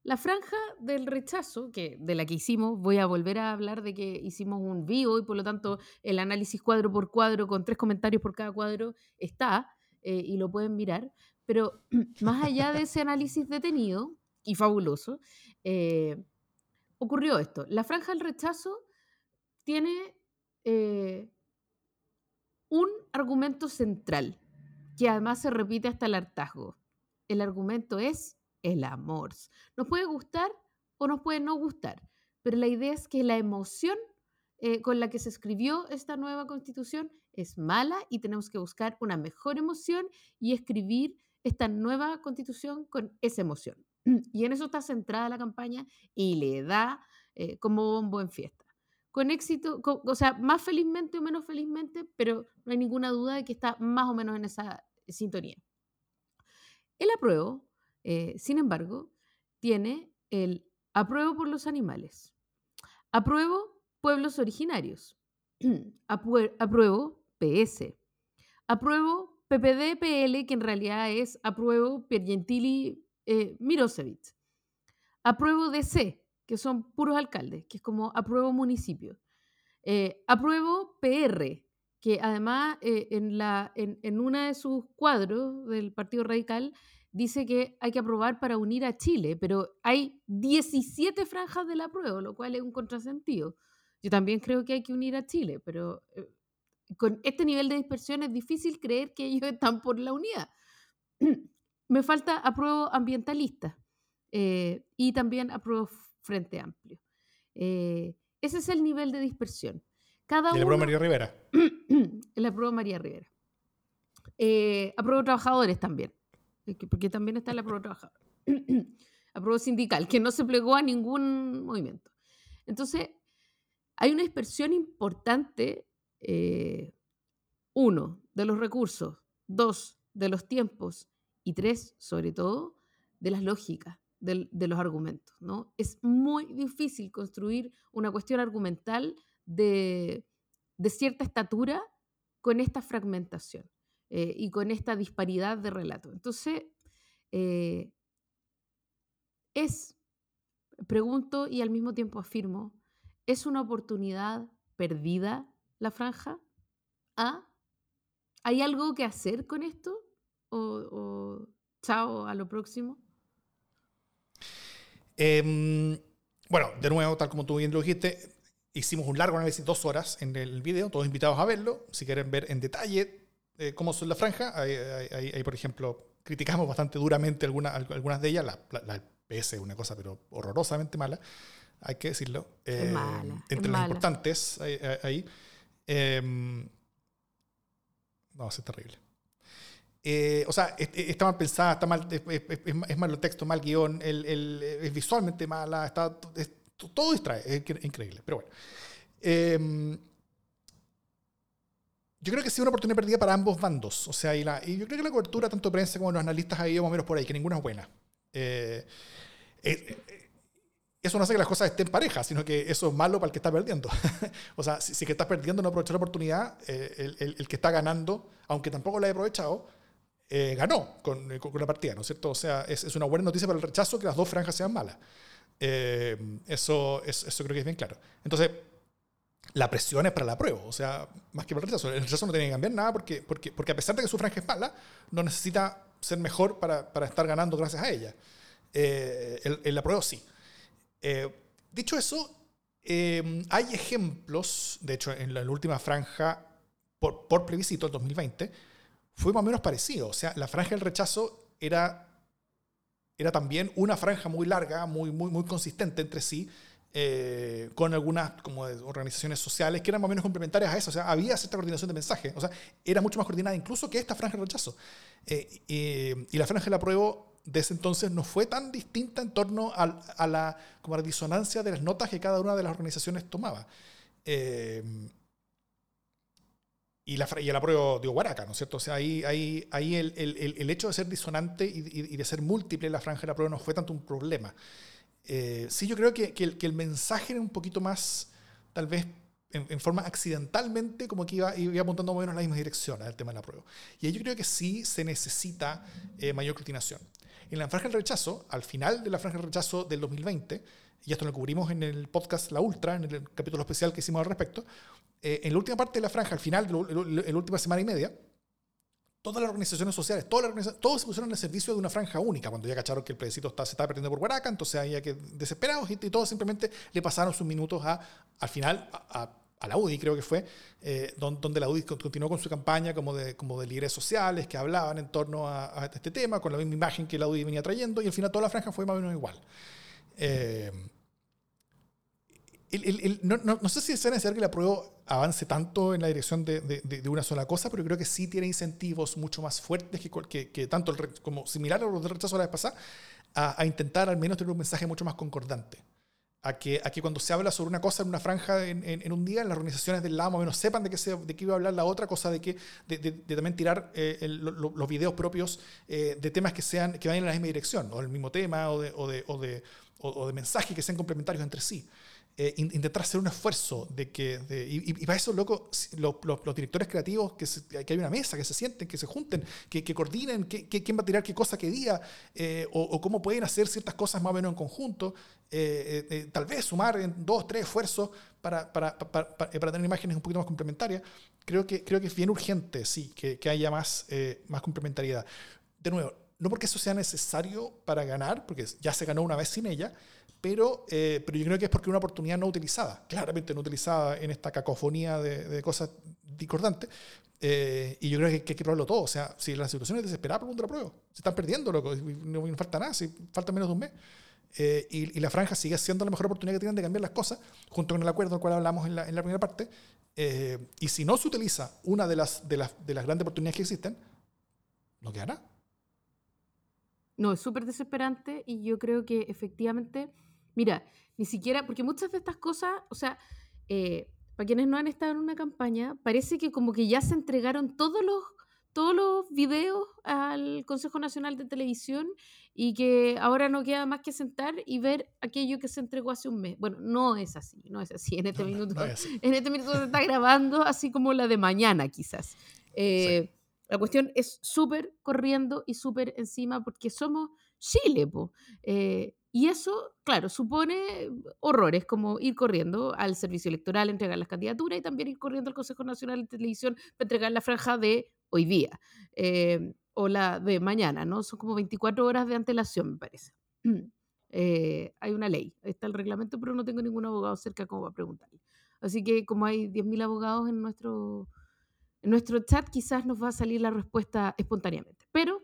La franja del rechazo, que de la que hicimos, voy a volver a hablar de que hicimos un vivo y por lo tanto el análisis cuadro por cuadro con tres comentarios por cada cuadro está eh, y lo pueden mirar, pero <clears throat> más allá de ese análisis detenido y fabuloso, ocurrió esto. La franja del rechazo tiene eh, un argumento central, que además se repite hasta el hartazgo. El argumento es el amor. Nos puede gustar o nos puede no gustar, pero la idea es que la emoción eh, con la que se escribió esta nueva constitución es mala y tenemos que buscar una mejor emoción y escribir esta nueva constitución con esa emoción. <clears throat> Y en eso está centrada la campaña y le da eh, como bombo en fiesta con éxito, o sea, más felizmente o menos felizmente, pero no hay ninguna duda de que está más o menos en esa sintonía. El apruebo, eh, sin embargo, tiene el apruebo por los animales, apruebo pueblos originarios, <clears throat> apruebo PS, apruebo PPD-PL, que en realidad es apruebo Piergentili eh, Mirosevic, apruebo DC, que son puros alcaldes, que es como apruebo municipio. Eh, apruebo PR, que además eh, en, la, en, en una de sus cuadros del Partido Radical dice que hay que aprobar para unir a Chile, pero hay 17 franjas del apruebo, lo cual es un contrasentido. Yo también creo que hay que unir a Chile, pero eh, con este nivel de dispersión es difícil creer que ellos están por la unidad. <clears throat> Me falta apruebo ambientalista y también apruebo Frente Amplio. Eh, ese es el nivel de dispersión. Cada ¿Y el María Rivera? <clears throat> el apruebo María Rivera. Eh, apruebo trabajadores también, porque también está el apruebo trabajador. <clears throat> apruebo sindical, que no se plegó a ningún movimiento. Entonces, hay una dispersión importante, eh, uno, de los recursos, dos, de los tiempos y tres, sobre todo, de las lógicas de, los argumentos. ¿no? Es muy difícil construir una cuestión argumental de, cierta estatura con esta fragmentación eh, y con esta disparidad de relato. Entonces, eh, es, pregunto y al mismo tiempo afirmo, ¿es una oportunidad perdida la franja? ¿Ah? ¿Hay algo que hacer con esto? o chao a lo próximo? Em, bueno, de nuevo, tal como tú bien lo dijiste, hicimos un largo análisis, dos horas en el video, todos invitados a verlo. Si quieren ver en detalle eh, cómo son la franja, ahí, por ejemplo, criticamos bastante duramente algunas, algunas de ellas. La, la, PS es una cosa, pero horrorosamente mala, hay que decirlo. Eh, mala, entre las importantes, ahí. Em, no, es terrible. Eh, o sea, está mal pensada, está mal, es, mal el texto, mal guion, es visualmente mala, está, todo distrae, es increíble. Pero bueno. Em, yo creo que sido una oportunidad perdida para ambos bandos. O sea, y, la, y yo creo que la cobertura, tanto prensa como los analistas, ha ido más o menos por ahí, que ninguna es buena. Eh, eh, eso no hace que las cosas estén parejas, sino que eso es malo para el que está perdiendo. <laughs> o sea, si, que estás perdiendo no aprovechar la oportunidad, el, el, que está ganando, aunque tampoco la haya aprovechado, eh, ganó con, eh, con, la partida, ¿no es cierto? O sea, es, es, una buena noticia para el rechazo que las dos franjas sean malas. Eh, eso, eso creo que es bien claro. Entonces, la presión es para la prueba, o sea, más que para el rechazo. El rechazo no tiene que cambiar nada porque, porque, porque a pesar de que su franja es mala, no necesita ser mejor para, para estar ganando gracias a ella. el, el apruebo sí. dicho eso, hay ejemplos, de hecho, en la, última franja por, por plebiscito, el 2020, fue más o menos parecido. O sea, la franja del rechazo era, era también una franja muy larga, muy, muy, muy consistente entre sí, eh, con algunas como organizaciones sociales que eran más o menos complementarias a eso. O sea, había cierta coordinación de mensajes. O sea, era mucho más coordinada incluso que esta franja de rechazo. Eh, y la franja del apruebo de ese entonces no fue tan distinta en torno a, la, como la disonancia de las notas que cada una de las organizaciones tomaba. Y, la, y el apruebo dio guaraca, ¿no es cierto? O sea, ahí, ahí, ahí el, el, el, hecho de ser disonante y, y, de ser múltiple la franja del apruebo no fue tanto un problema. Eh, sí, yo creo que, que, el, que, el, mensaje era un poquito más, tal vez en, forma accidentalmente, como que iba, iba apuntando más o menos en la misma dirección al tema de la prueba. Y ahí yo creo que sí se necesita eh, mayor coordinación. En la franja del rechazo, al final de la franja del rechazo del 2020, y esto lo cubrimos en el podcast La Ultra, en el capítulo especial que hicimos al respecto, eh, en la última parte de la franja, al final, en la última semana y media, todas las organizaciones sociales, todas las todos se pusieron al servicio de una franja única, cuando ya cacharon que el plebiscito se estaba perdiendo por Guaraca, entonces había que desesperados y, todos simplemente le pasaron sus minutos a, al final a, la UDI, creo que fue, eh, donde, la UDI continuó con su campaña como de, como de líderes sociales que hablaban en torno a, este tema, con la misma imagen que la UDI venía trayendo, y al final toda la franja fue más o menos igual. Eh, no, sé si es necesario que la prueba avance tanto en la dirección de, una sola cosa, pero creo que sí tiene incentivos mucho más fuertes que, tanto como similar a los del de la vez pasada, a, intentar al menos tener un mensaje mucho más concordante. A que, a que cuando se habla sobre una cosa en una franja en, un día, las organizaciones del lado más o menos sepan de qué, se, de qué iba a hablar la otra, cosa de que de, también tirar eh, los videos propios eh, de temas que, sean, que vayan en la misma dirección, o el mismo tema, o de, o de, o de, o de mensajes que sean complementarios entre sí. Eh, intentar hacer un esfuerzo de que, y, para eso, loco, los, los, directores creativos, que, que, hay una mesa, que se sienten, que se junten, que, que coordinen que, quién va a tirar qué cosa qué día, eh, o, cómo pueden hacer ciertas cosas más o menos en conjunto, eh, tal vez sumar en dos, tres esfuerzos para, para, para, para, tener imágenes un poquito más complementarias. Creo que, creo que es bien urgente, sí, que haya más, más complementariedad. De nuevo, no porque eso sea necesario para ganar, porque ya se ganó una vez sin ella, pero, eh, pero yo creo que es porque una oportunidad no utilizada, claramente no utilizada en esta cacofonía de, cosas discordantes. Eh, y yo creo que, hay que probarlo todo. O sea, si la situación es desesperada, pregunta la prueba. Se están perdiendo, loco. No, no falta nada, si falta menos de un mes. Eh, y, la franja sigue siendo la mejor oportunidad que tienen de cambiar las cosas, junto con el acuerdo del cual hablamos en la, en la primera parte. y si no se utiliza una de las, de, las, de las grandes oportunidades que existen, no queda nada. No, es súper desesperante y yo creo que efectivamente Mira, ni siquiera, porque muchas de estas cosas, o sea, eh, para quienes no han estado en una campaña, parece que como que ya se entregaron todos los, todos los videos al Consejo Nacional de Televisión y que ahora no queda más que sentar y ver aquello que se entregó hace un mes. Bueno, no es así, no es así. En este minuto, en este minuto se está grabando así como la de mañana, quizás. Eh, la cuestión es súper corriendo y súper encima porque somos Chile, po. Eh, y eso, claro, supone horrores como ir corriendo al servicio electoral, entregar las candidaturas y también ir corriendo al Consejo Nacional de Televisión para entregar la franja de hoy día eh, o la de mañana, ¿no? Son como 24 horas de antelación, me parece. <clears throat> Eh, hay una ley, está el reglamento, pero no tengo ningún abogado cerca como para preguntarle. Así que como hay 10.000 abogados en nuestro, en nuestro chat, quizás nos va a salir la respuesta espontáneamente. Pero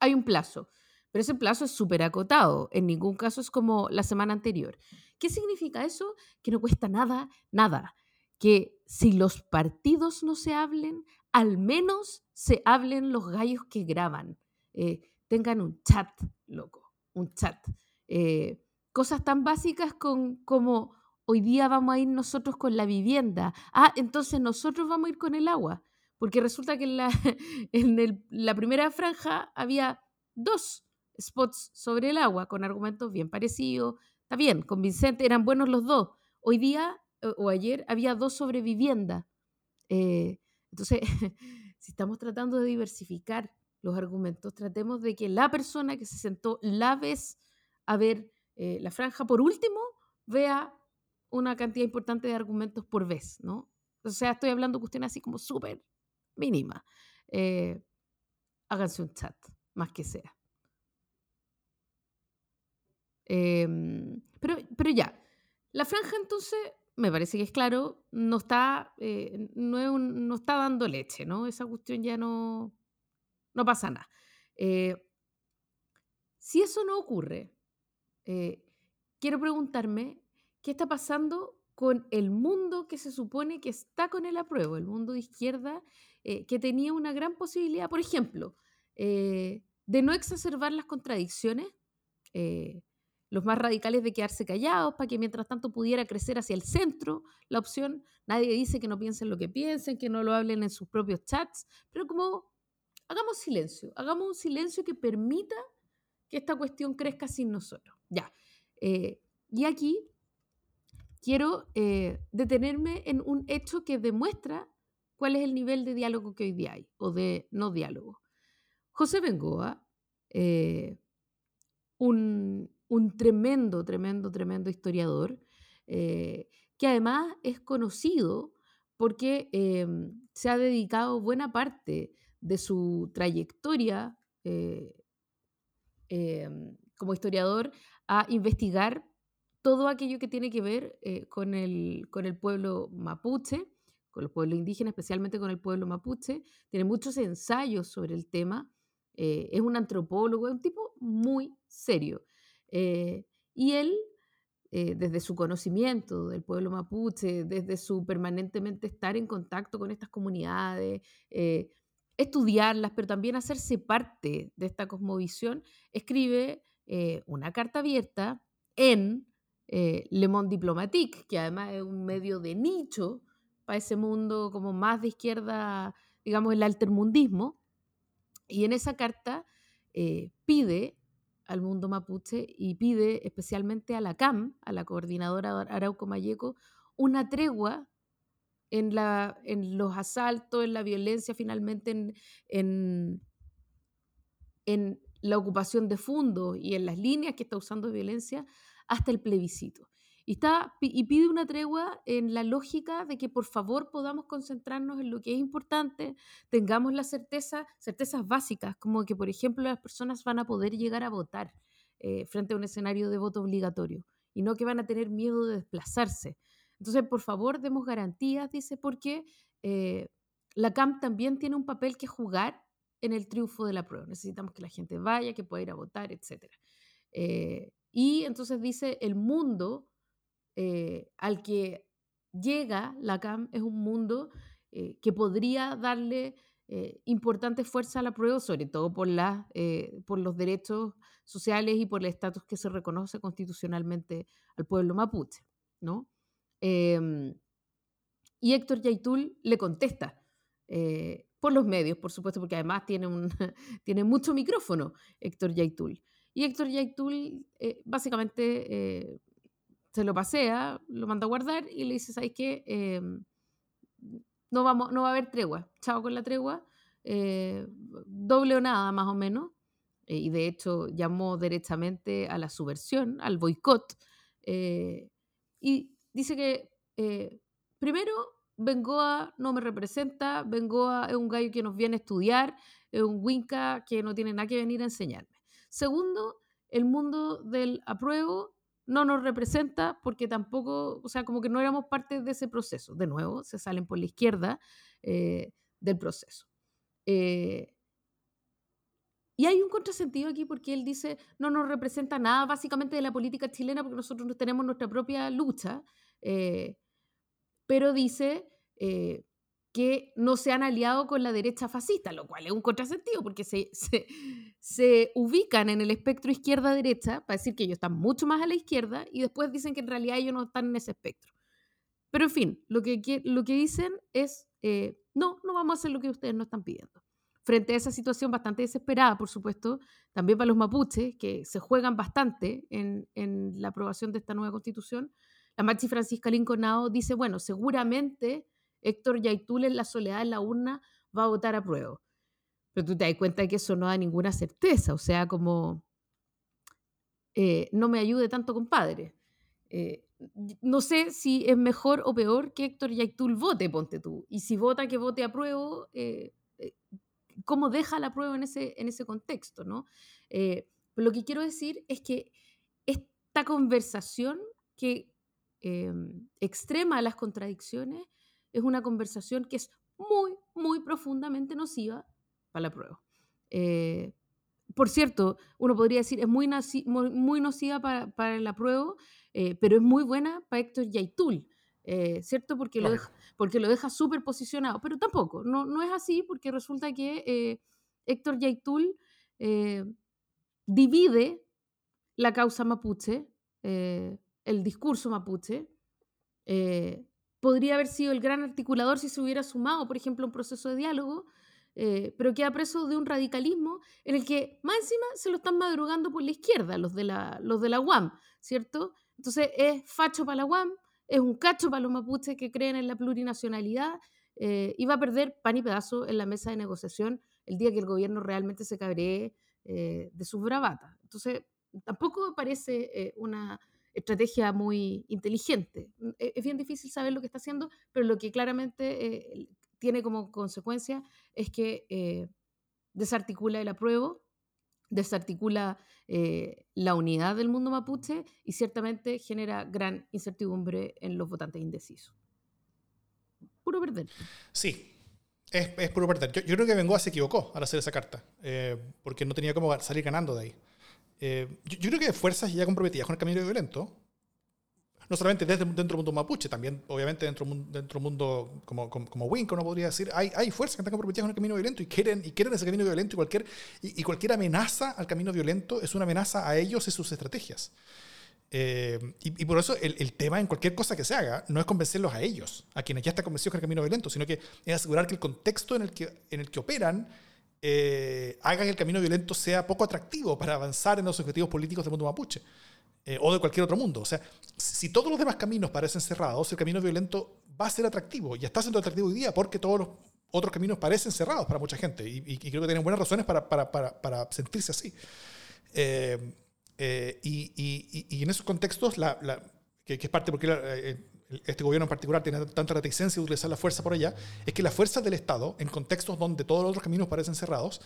hay un plazo. Pero ese plazo es súper acotado. En ningún caso es como la semana anterior. ¿Qué significa eso? Que no cuesta nada, nada. Que si los partidos no se hablen, al menos se hablen los gallos que graban. Eh, tengan un chat, loco, un chat. Eh, cosas tan básicas como hoy día vamos a ir nosotros con la vivienda. Ah, entonces nosotros vamos a ir con el agua. Porque resulta que en la <laughs> primera franja había dos spots sobre el agua con argumentos bien parecidos. Está bien, convincente, eran buenos los dos. Hoy día eh, o ayer había dos sobre vivienda. Eh, entonces, <laughs> si estamos tratando de diversificar los argumentos, tratemos de que la persona que se sentó la vez a ver eh, la franja por último vea una cantidad importante de argumentos por vez, ¿no? O sea, estoy hablando de cuestiones así como súper mínima. háganse un chat, más que sea. Em, pero, pero ya, la franja entonces, me parece que es claro, no está, eh, no, no, está dando leche, ¿no? Esa cuestión ya no, no pasa nada. Eh, si eso no ocurre, eh, quiero preguntarme qué está pasando con el mundo que se supone que está con el apruebo, el mundo de izquierda, eh, que tenía una gran posibilidad, por ejemplo, eh, de no exacerbar las contradicciones, eh, los más radicales de quedarse callados para que mientras tanto pudiera crecer hacia el centro la opción. Nadie dice que no piensen lo que piensen, que no lo hablen en sus propios chats, pero como hagamos silencio, hagamos un silencio que permita que esta cuestión crezca sin nosotros. Ya. y aquí quiero eh, detenerme en un hecho que demuestra cuál es el nivel de diálogo que hoy día hay, o de no diálogo. José Bengoa, eh, un, tremendo, tremendo, tremendo historiador, eh, que además es conocido porque em, se ha dedicado buena parte de su trayectoria em, como historiador a investigar todo aquello que tiene que ver eh, con, el, con el pueblo mapuche, con los pueblos indígenas, especialmente con el pueblo mapuche. Tiene muchos ensayos sobre el tema. Eh, es un antropólogo, es un tipo muy serio. Eh, y él, desde su conocimiento del pueblo mapuche, desde su permanentemente estar en contacto con estas comunidades, estudiarlas, pero también hacerse parte de esta cosmovisión, escribe una carta abierta en eh, Le Monde Diplomatique, que además es un medio de nicho para ese mundo como más de izquierda, digamos, el altermundismo. Y en esa carta eh, pide al mundo mapuche y pide especialmente a la CAM, a la coordinadora Arauco Mayeco, una tregua en, la, en los asaltos, en la violencia, finalmente en, en, la ocupación de fondos y en las líneas que está usando violencia hasta el plebiscito. Y, está, y pide una tregua en la lógica de que por favor podamos concentrarnos en lo que es importante, tengamos la certeza, certezas básicas, como que por ejemplo las personas van a poder llegar a votar eh, frente a un escenario de voto obligatorio y no que van a tener miedo de desplazarse. Entonces, por favor, demos garantías, dice, porque eh, la CAM también tiene un papel que jugar en el triunfo de la prueba. Necesitamos que la gente vaya, que pueda ir a votar, etc. Y entonces dice, el mundo eh, al que llega la CAM es un mundo eh, que podría darle eh, importante fuerza a la prueba, sobre todo por, la, por los derechos sociales y por el estatus que se reconoce constitucionalmente al pueblo mapuche. ¿no? Em, y Héctor Yaitul le contesta, por los medios, por supuesto, porque además tiene, un, <laughs> tiene mucho micrófono Héctor Yaitul. Y Héctor Yaitul básicamente se lo pasea, lo manda a guardar y le dice, ¿sabes qué? Eh, no, vamos, no va a haber tregua, chao con la tregua, doble o nada más o menos. y de hecho llamó derechamente a la subversión, al boicot. y dice que primero Bengoa no me representa, Bengoa es un gallo que nos viene a estudiar, es un winca que no tiene nada que venir a enseñar. Segundo, el mundo del apruebo no nos representa porque tampoco, o sea, como que no éramos parte de ese proceso. De nuevo, se salen por la izquierda eh, del proceso. Eh, y hay un contrasentido aquí porque él dice, no nos representa nada básicamente de la política chilena porque nosotros tenemos nuestra propia lucha, eh, pero dice, que no se han aliado con la derecha fascista, lo cual es un contrasentido porque se, se, ubican en el espectro izquierda-derecha para decir que ellos están mucho más a la izquierda y después dicen que en realidad ellos no están en ese espectro. Pero en fin, lo que, lo que dicen es, eh, no, no vamos a hacer lo que ustedes nos están pidiendo. Frente a esa situación bastante desesperada, por supuesto, también para los mapuches, que se juegan bastante en, en la aprobación de esta nueva constitución, la Machi Francisca Lincolnao dice, bueno, seguramente Héctor Yaitul en la soledad en la urna va a votar a prueba. Pero tú te das cuenta que eso no da ninguna certeza, o sea, como eh, no me ayude tanto, compadre. Eh, no sé si es mejor o peor que Héctor Yaitul vote, ponte tú. Y si vota que vote a prueba, eh, ¿cómo deja la prueba en ese, en ese contexto? ¿no? lo que quiero decir es que esta conversación que extrema las contradicciones es una conversación que es muy, muy profundamente nociva para la prueba. Eh, por cierto, uno podría decir, es muy, muy nociva para, para el apruebo, eh, pero es muy buena para Héctor Yaitul, eh, ¿cierto? Porque lo, deja, porque lo deja súper posicionado, pero tampoco, no, no es así porque resulta que Héctor Yaitul divide la causa mapuche, el discurso mapuche, podría haber sido el gran articulador si se hubiera sumado, por ejemplo, a un proceso de diálogo, eh, pero queda preso de un radicalismo en el que más encima se lo están madrugando por la izquierda, los de la, los de la UAM, ¿cierto? Entonces es facho para la UAM, es un cacho para los mapuches que creen en la plurinacionalidad eh, y va a perder pan y pedazo en la mesa de negociación el día que el gobierno realmente se cabree eh, de sus bravatas. Entonces, tampoco me parece una estrategia muy inteligente. E, es bien difícil saber lo que está haciendo, pero lo que claramente tiene como consecuencia es que eh, desarticula el apruebo, desarticula eh, la unidad del mundo mapuche y ciertamente genera gran incertidumbre en los votantes indecisos. Puro perder. Sí, es, puro perder. Yo, creo que Bengoa se equivocó al hacer esa carta, eh, porque no tenía cómo salir ganando de ahí. Yo, yo, creo que fuerzas ya comprometidas con el camino violento no solamente dentro del mundo mapuche, también obviamente dentro del mundo como, como, como Winco, uno podría decir, hay, hay fuerzas que están comprometidas con el camino violento y quieren, y quieren ese camino violento y cualquier, y, cualquier amenaza al camino violento es una amenaza a ellos y sus estrategias. Eh, y, por eso el, el, tema en cualquier cosa que se haga no es convencerlos a ellos, a quienes ya están convencidos con el camino violento, sino que es asegurar que el contexto en el que, en el que operan eh, haga que el camino violento sea poco atractivo para avanzar en los objetivos políticos del mundo mapuche. Eh, o de cualquier otro mundo. O sea, si todos los demás caminos parecen cerrados, el camino violento va a ser atractivo y está siendo atractivo hoy día porque todos los otros caminos parecen cerrados para mucha gente y, creo que tienen buenas razones para, para, para, sentirse así. Eh, eh, y, y, en esos contextos, la, que, es parte porque este gobierno en particular tiene tanta reticencia de utilizar la fuerza por allá, es que la fuerza del Estado, en contextos donde todos los otros caminos parecen cerrados,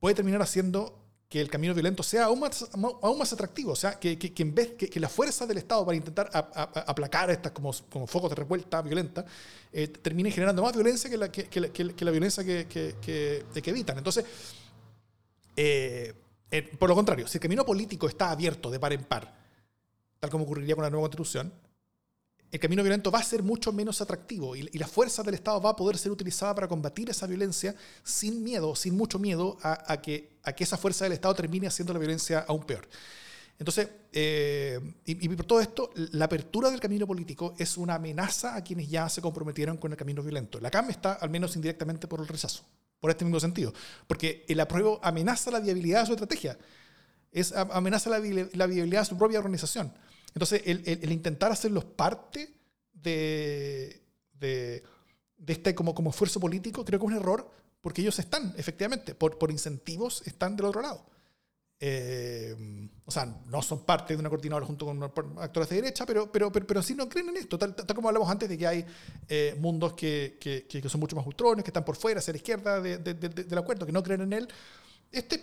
puede terminar haciendo que el camino violento sea aún más, aún más atractivo, o sea, que, que, en vez que, la fuerza del Estado para intentar aplacar estas como, como focos de revuelta violenta, eh, termine generando más violencia que la, que, la violencia que, que, evitan. Entonces, eh, eh, por lo contrario, si el camino político está abierto de par en par, tal como ocurriría con la nueva constitución, el camino violento va a ser mucho menos atractivo y, la fuerza del Estado va a poder ser utilizada para combatir esa violencia sin miedo, sin mucho miedo a, que, esa fuerza del Estado termine haciendo la violencia aún peor. Entonces, eh, y, por todo esto, la apertura del camino político es una amenaza a quienes ya se comprometieron con el camino violento. La CAM está, al menos indirectamente, por el rechazo, por este mismo sentido, porque el apruebo amenaza la viabilidad de su estrategia, es, amenaza la viabilidad de su propia organización. Entonces, el, intentar hacerlos parte de, de, este como, como esfuerzo político, creo que es un error, porque ellos están, efectivamente, por, por incentivos, están del otro lado. Eh, o sea, no son parte de una coordinadora junto con actores de derecha, pero, pero, pero, pero sí no creen en esto. Tal, como hablamos antes de que hay eh, mundos que, que, que, son mucho más ultrones, que están por fuera, hacia la izquierda de, de, del acuerdo, que no creen en él. Este,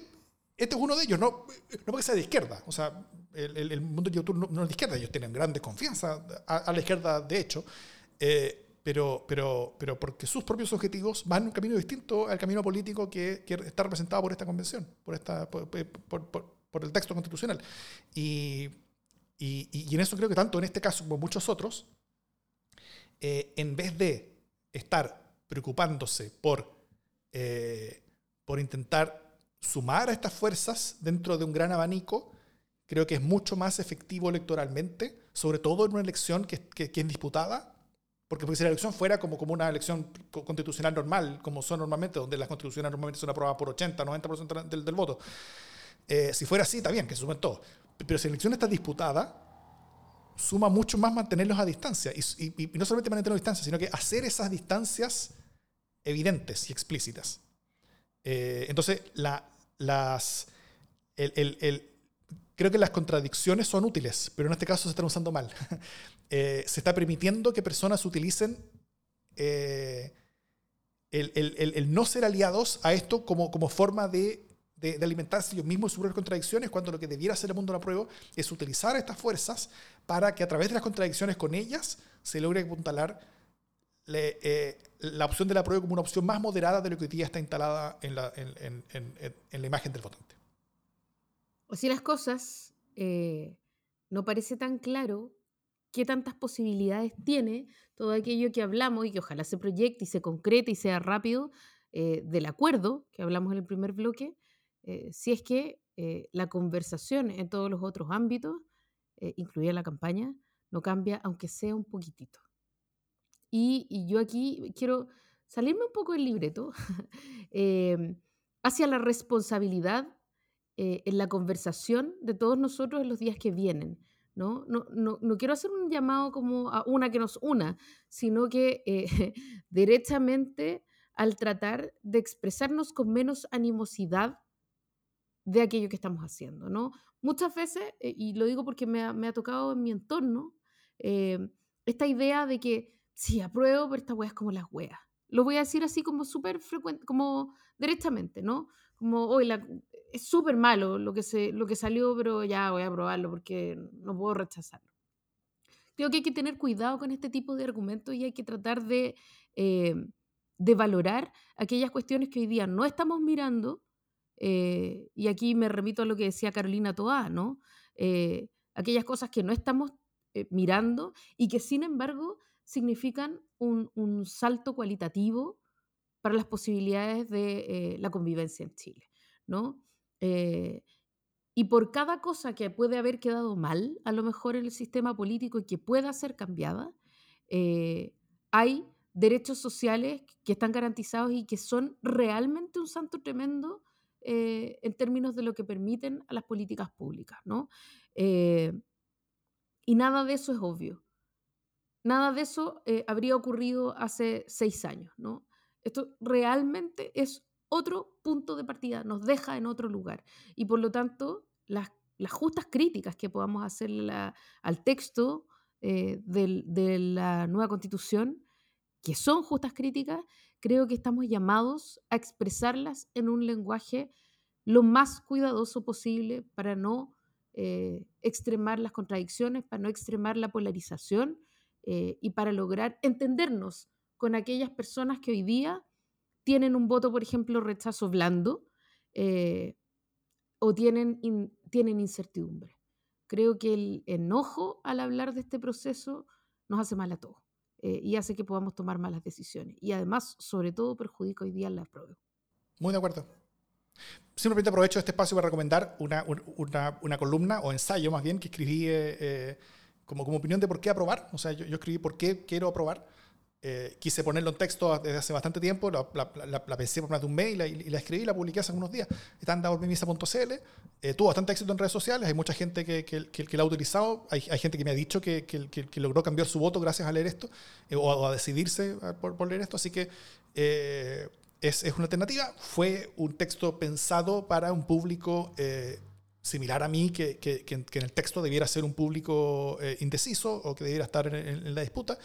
este es uno de ellos, no, no porque sea de izquierda. O sea, el, mundo de YouTube no, es de izquierda, ellos tienen gran desconfianza a, la izquierda, de hecho, eh, pero, pero, pero porque sus propios objetivos van en un camino distinto al camino político que, está representado por esta convención, por, esta, por, el texto constitucional. Y, y, y, en eso creo que tanto en este caso como en muchos otros, eh, en vez de estar preocupándose por, eh, por intentar sumar a estas fuerzas dentro de un gran abanico, creo que es mucho más efectivo electoralmente, sobre todo en una elección que, que, es disputada, porque, si la elección fuera como, como una elección constitucional normal, como son normalmente, donde las constituciones normalmente son aprobadas por 80, 90% del, del voto, eh, si fuera así, está bien, que se sumen todos. Pero si la elección está disputada, suma mucho más mantenerlos a distancia. Y, y, no solamente mantenerlos a distancia, sino que hacer esas distancias evidentes y explícitas. Eh, entonces, la, las, creo que las contradicciones son útiles, pero en este caso se están usando mal. <laughs> Eh, se está permitiendo que personas utilicen eh, el, no ser aliados a esto como, como forma de, de, alimentarse ellos mismos y sus contradicciones, cuando lo que debiera hacer el mundo de la prueba es utilizar estas fuerzas para que a través de las contradicciones con ellas se logre apuntalar la opción de la prueba como una opción más moderada de lo que hoy día está instalada en la, en, en la imagen del votante. O si las cosas, no parece tan claro qué tantas posibilidades tiene todo aquello que hablamos y que ojalá se proyecte y se concrete y sea rápido eh, del acuerdo que hablamos en el primer bloque, eh, si es que eh, la conversación en todos los otros ámbitos, incluida la campaña, no cambia aunque sea un poquitito. Y, y yo aquí quiero salirme un poco del libreto <laughs> em, hacia la responsabilidad en la conversación de todos nosotros en los días que vienen ¿no? No, no, quiero hacer un llamado como a una que nos una, sino que eh, <laughs> directamente al tratar de expresarnos con menos animosidad de aquello que estamos haciendo, ¿no? Muchas veces, eh, y lo digo porque me ha, tocado en mi entorno, eh, esta idea de que sí, apruebo, pero esta wea es como las weas. Lo voy a decir así como súper frecuente, como directamente, ¿no? Como, hoy la, es súper malo lo que, se, lo que salió, pero ya voy a probarlo porque no puedo rechazarlo. Creo que hay que tener cuidado con este tipo de argumentos y hay que tratar de, eh, de valorar aquellas cuestiones que hoy día no estamos mirando. Eh, y aquí me remito a lo que decía Carolina Toá, ¿no? Eh, aquellas cosas que no estamos mirando y que sin embargo significan un, salto cualitativo para las posibilidades de la convivencia en Chile, ¿no? Eh, y por cada cosa que puede haber quedado mal, a lo mejor en el sistema político y que pueda ser cambiada, eh, hay derechos sociales que están garantizados y que son realmente un santo tremendo eh, en términos de lo que permiten a las políticas públicas, ¿no? y nada de eso es obvio. Nada de eso habría ocurrido hace seis años, ¿no? Esto realmente es otro punto de partida, nos deja en otro lugar. Y por lo tanto, las, justas críticas que podamos hacer al texto eh, de la nueva constitución, que son justas críticas, creo que estamos llamados a expresarlas en un lenguaje lo más cuidadoso posible para no eh, extremar las contradicciones, para no extremar la polarización eh, y para lograr entendernos con aquellas personas que hoy día tienen un voto, por ejemplo, rechazo blando eh, o tienen, tienen incertidumbre. Creo que el enojo al hablar de este proceso nos hace mal a todos eh, y hace que podamos tomar malas decisiones. Y además, sobre todo, perjudica hoy día la prueba. Muy de acuerdo. Simplemente aprovecho este espacio para recomendar una, una, una columna o ensayo más bien que escribí eh, como, como opinión de por qué aprobar. O sea, yo, yo escribí por qué quiero aprobar eh, quise ponerlo en texto desde hace bastante tiempo, la, la, pensé por más de un mail y, la escribí y la publiqué hace unos días. Está en davormimisa.cl. Eh, tuvo bastante éxito en redes sociales, hay mucha gente que, que, que, la ha utilizado, hay, hay, gente que me ha dicho que, logró cambiar su voto gracias a leer esto eh, o, a, decidirse por, por, leer esto, así que eh, es, es, una alternativa. Fue un texto pensado para un público similar a mí, que, que, en el texto debiera ser un público indeciso o que debiera estar en, en la disputa.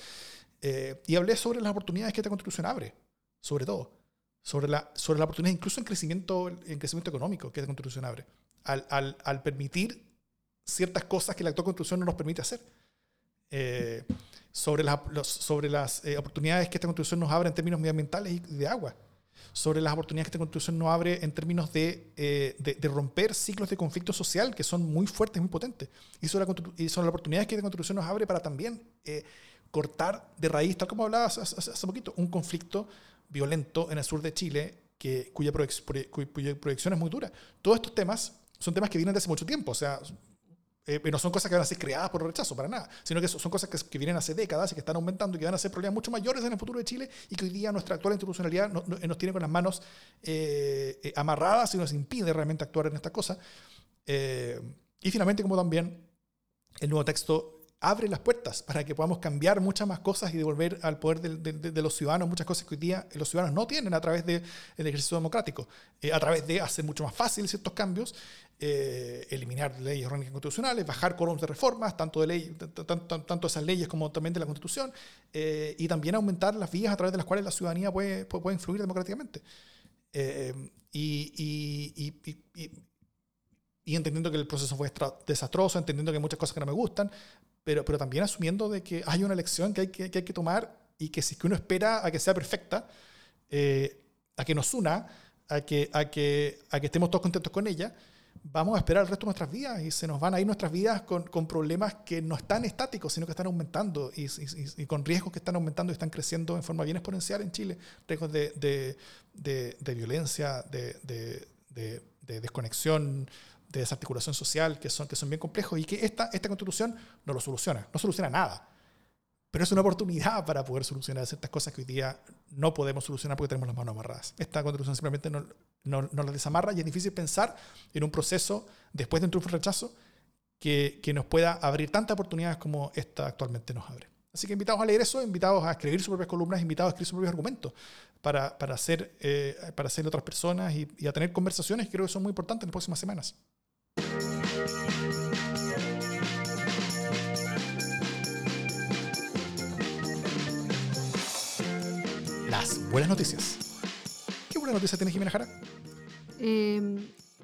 Eh, y hablé sobre las oportunidades que esta constitución abre, sobre todo. Sobre la, sobre la oportunidad incluso en crecimiento, en crecimiento económico que esta constitución abre. Al, al, al permitir ciertas cosas que la actual constitución no nos permite hacer. Eh, sobre, los, sobre las eh, oportunidades que esta constitución nos abre en términos medioambientales y de agua. Sobre las oportunidades que esta constitución nos abre en términos de, de, de romper ciclos de conflicto social que son muy fuertes, muy potentes. Y sobre, la, y sobre las oportunidades que esta constitución nos abre para también cortar de raíz, tal como hablaba hace, poquito, un conflicto violento en el sur de Chile que, cuya, proyección es muy dura. Todos estos temas son temas que vienen de hace mucho tiempo, o sea, eh, no son cosas que van a ser creadas por rechazo, para nada, sino que son cosas que, vienen hace décadas y que están aumentando y que van a ser problemas mucho mayores en el futuro de Chile y que hoy día nuestra actual institucionalidad nos tiene con las manos eh, eh, amarradas y nos impide realmente actuar en esta cosa. y finalmente, como también el nuevo texto abre las puertas para que podamos cambiar muchas más cosas y devolver al poder de, los ciudadanos muchas cosas que hoy día los ciudadanos no tienen a través del ejercicio democrático, eh, a través de hacer mucho más fácil ciertos cambios, eh, eliminar leyes orgánicas constitucionales, bajar quórums de reformas, tanto de ley, tanto, esas leyes como también de la Constitución, eh, y también aumentar las vías a través de las cuales la ciudadanía puede, puede, influir democráticamente. y, y entendiendo que el proceso fue desastroso, entendiendo que hay muchas cosas que no me gustan, pero, pero también asumiendo de que hay una elección que hay que, que hay que tomar y que si que uno espera a que sea perfecta, eh, a que nos una, a que, a, que, a que estemos todos contentos con ella, vamos a esperar el resto de nuestras vidas y se nos van a ir nuestras vidas con, con problemas que no están estáticos, sino que están aumentando y, y, con riesgos que están aumentando y están creciendo en forma bien exponencial en Chile. Riesgos de, de, de, de violencia, de, desconexión, de desarticulación social, que son, que son bien complejos y que esta, esta constitución no lo soluciona, no soluciona nada. Pero es una oportunidad para poder solucionar ciertas cosas que hoy día no podemos solucionar porque tenemos las manos amarradas. Esta constitución simplemente no, no, no las desamarra y es difícil pensar en un proceso después de un triunfo rechazo que, que, nos pueda abrir tantas oportunidades como esta actualmente nos abre. Así que invitados a leer eso, invitados a escribir sus propias columnas, invitados a escribir sus propios argumentos para, para, hacer, eh, para hacer otras personas y, y a tener conversaciones que creo que son muy importantes en las próximas semanas. Buenas noticias. ¿Qué buena noticia tienes, Jimena Jara? Eh,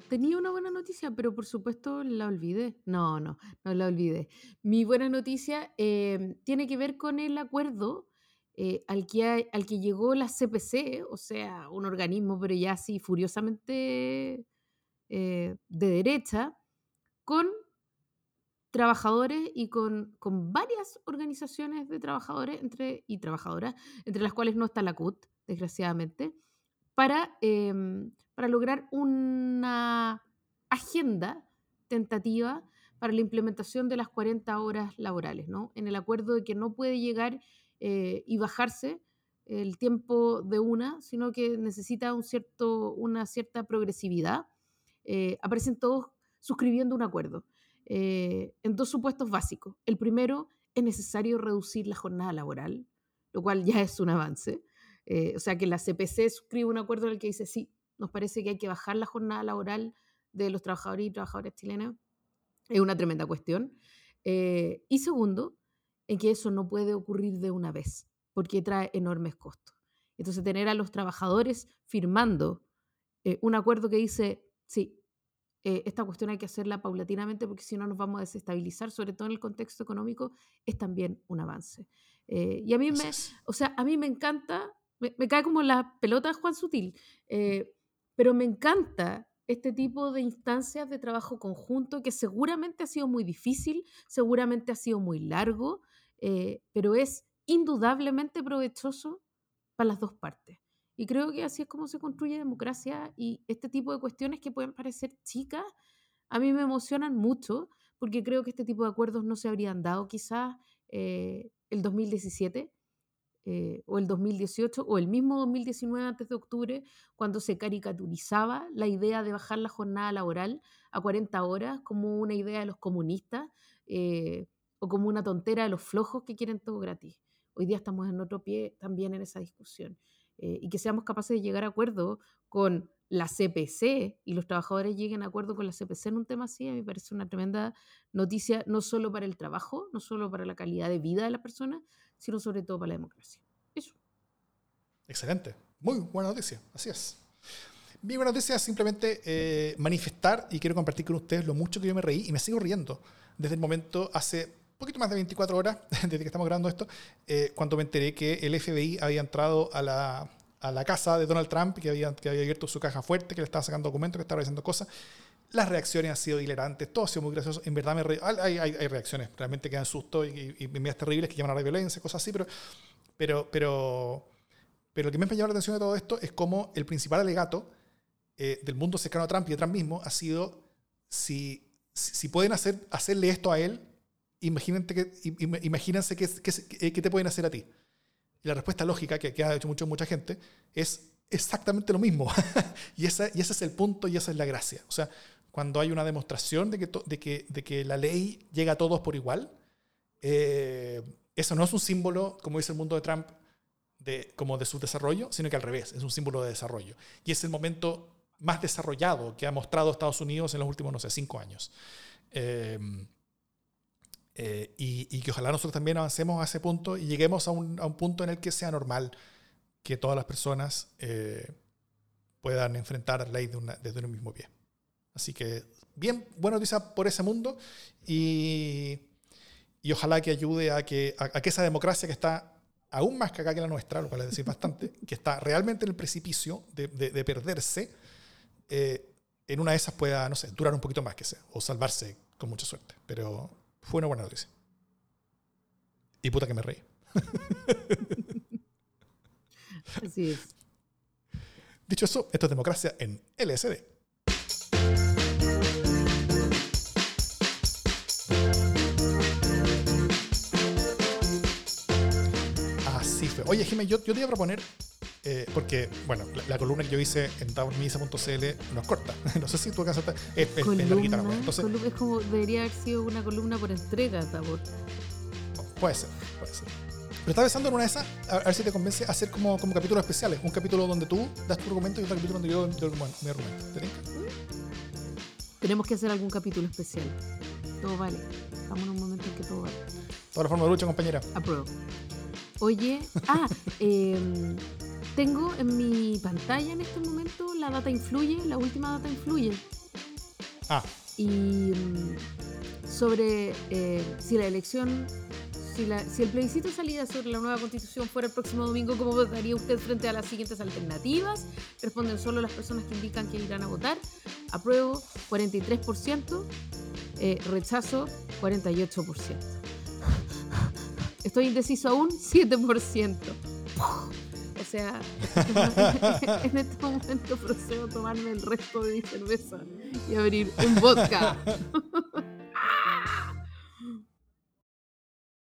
tenía una buena noticia, pero por supuesto la olvidé. No, no, no la olvidé. Mi buena noticia eh, tiene que ver con el acuerdo eh, al, que, al que llegó la CPC, o sea, un organismo, pero ya así furiosamente eh, de derecha, con trabajadores y con, con, varias organizaciones de trabajadores entre, y trabajadoras, entre las cuales no está la CUT, desgraciadamente, para, em, para lograr una agenda tentativa para la implementación de las 40 horas laborales, ¿no? En el acuerdo de que no puede llegar eh, y bajarse el tiempo de una, sino que necesita un cierto, una cierta progresividad. Eh, aparecen todos suscribiendo un acuerdo eh, en dos supuestos básicos. El primero, es necesario reducir la jornada laboral, lo cual ya es un avance. Eh, o sea, que la CPC suscribe un acuerdo en el que dice, sí, nos parece que hay que bajar la jornada laboral de los trabajadores y trabajadoras chilenas. Es una tremenda cuestión. Eh, y segundo, en que eso no puede ocurrir de una vez, porque trae enormes costos. Entonces, tener a los trabajadores firmando un acuerdo que dice, sí, eh, esta cuestión hay que hacerla paulatinamente porque si no nos vamos a desestabilizar, sobre todo en el contexto económico, es también un avance. Eh, y a mí me, o sea, a mí me encanta, me, cae como la pelota de Juan Sutil, eh, pero me encanta este tipo de instancias de trabajo conjunto que seguramente ha sido muy difícil, seguramente ha sido muy largo, pero es indudablemente provechoso para las dos partes. Y creo que así es como se construye democracia y este tipo de cuestiones que pueden parecer chicas, a mí me emocionan mucho porque creo que este tipo de acuerdos no se habrían dado quizás eh, el 2017 eh, o el 2018 o el mismo 2019 antes de octubre, cuando se caricaturizaba la idea de bajar la jornada laboral a 40 horas como una idea de los comunistas eh, o como una tontera de los flojos que quieren todo gratis. Hoy día estamos en otro pie también en esa discusión. Eh, y que seamos capaces de llegar a acuerdo con la CPC y los trabajadores lleguen a acuerdo con la CPC en un tema así, a mí me parece una tremenda noticia, no solo para el trabajo, no solo para la calidad de vida de las personas, sino sobre todo para la democracia. Eso. Excelente. Muy buena noticia. Así es. Mi buena noticia es simplemente eh, manifestar y quiero compartir con ustedes lo mucho que yo me reí y me sigo riendo desde el momento hace poquito más de 24 horas <laughs> desde que estamos grabando esto, eh, cuando me enteré que el FBI había entrado a la, a la casa de Donald Trump, que había, que había abierto su caja fuerte, que le estaba sacando documentos, que estaba realizando cosas. Las reacciones han sido hilarantes, todo ha sido muy gracioso. En verdad me hay, hay, hay, reacciones realmente que dan susto y, y, medidas terribles que llaman a la violencia, cosas así, pero, pero, pero, pero lo que me ha llamado la atención de todo esto es cómo el principal alegato eh, del mundo cercano a Trump y de Trump mismo ha sido si, si pueden hacer, hacerle esto a él, imagínate que, imagínense qué, qué, te pueden hacer a ti. Y la respuesta lógica, que, que ha hecho mucho, mucha gente, es exactamente lo mismo. <laughs> y, ese, y ese es el punto y esa es la gracia. O sea, cuando hay una demostración de que, de que, de que la ley llega a todos por igual, eh, eso no es un símbolo, como dice el mundo de Trump, de, como de su desarrollo, sino que al revés, es un símbolo de desarrollo. Y es el momento más desarrollado que ha mostrado Estados Unidos en los últimos, no sé, cinco años. Eh, eh, y, que ojalá nosotros también avancemos a ese punto y lleguemos a un, punto en el que sea normal que todas las personas eh, puedan enfrentar la ley de desde un mismo pie. Así que, bien, buena noticia por ese mundo y, y ojalá que ayude a que, a, que esa democracia que está aún más cagada que la nuestra, lo cual es decir bastante, <laughs> que está realmente en el precipicio de, de, perderse, eh, en una de esas pueda, no sé, durar un poquito más que sea, o salvarse con mucha suerte. Pero fue una buena noticia. Y puta que me reí. <laughs> Así es. Dicho eso, esto es democracia en LSD. Así fue. Oye, Jiménez, yo, yo te iba a proponer eh, porque, bueno, la, columna que yo hice en taurmisa.cl no es corta. <laughs> no sé si tú acá Es, es, columna, Entonces, es como, debería haber sido una columna por entrega, Tabor. Puede ser, puede ser. Pero estaba pensando en una de esas, a, ver si te convence hacer como, como capítulos especiales. Un capítulo donde tú das tu argumento y otro capítulo donde yo doy mi argumento. Tenemos que hacer algún capítulo especial. Todo vale. Estamos en un momento en que todo vale. Toda la forma de lucha, compañera. Apruebo. Oye, ah, <laughs> eh, tengo en mi pantalla en este momento la data influye, la última data influye. Ah. Y mm, sobre eh, si la elección, si, la, si el plebiscito de salida sobre la nueva constitución fuera el próximo domingo, ¿cómo votaría usted frente a las siguientes alternativas? Responden solo las personas que indican que irán a votar. Apruebo 43%, eh, rechazo 48%. Estoy indeciso aún 7%. O sea, <laughs> en este momento procedo a tomarme el resto de mi cerveza y abrir un vodka. <laughs>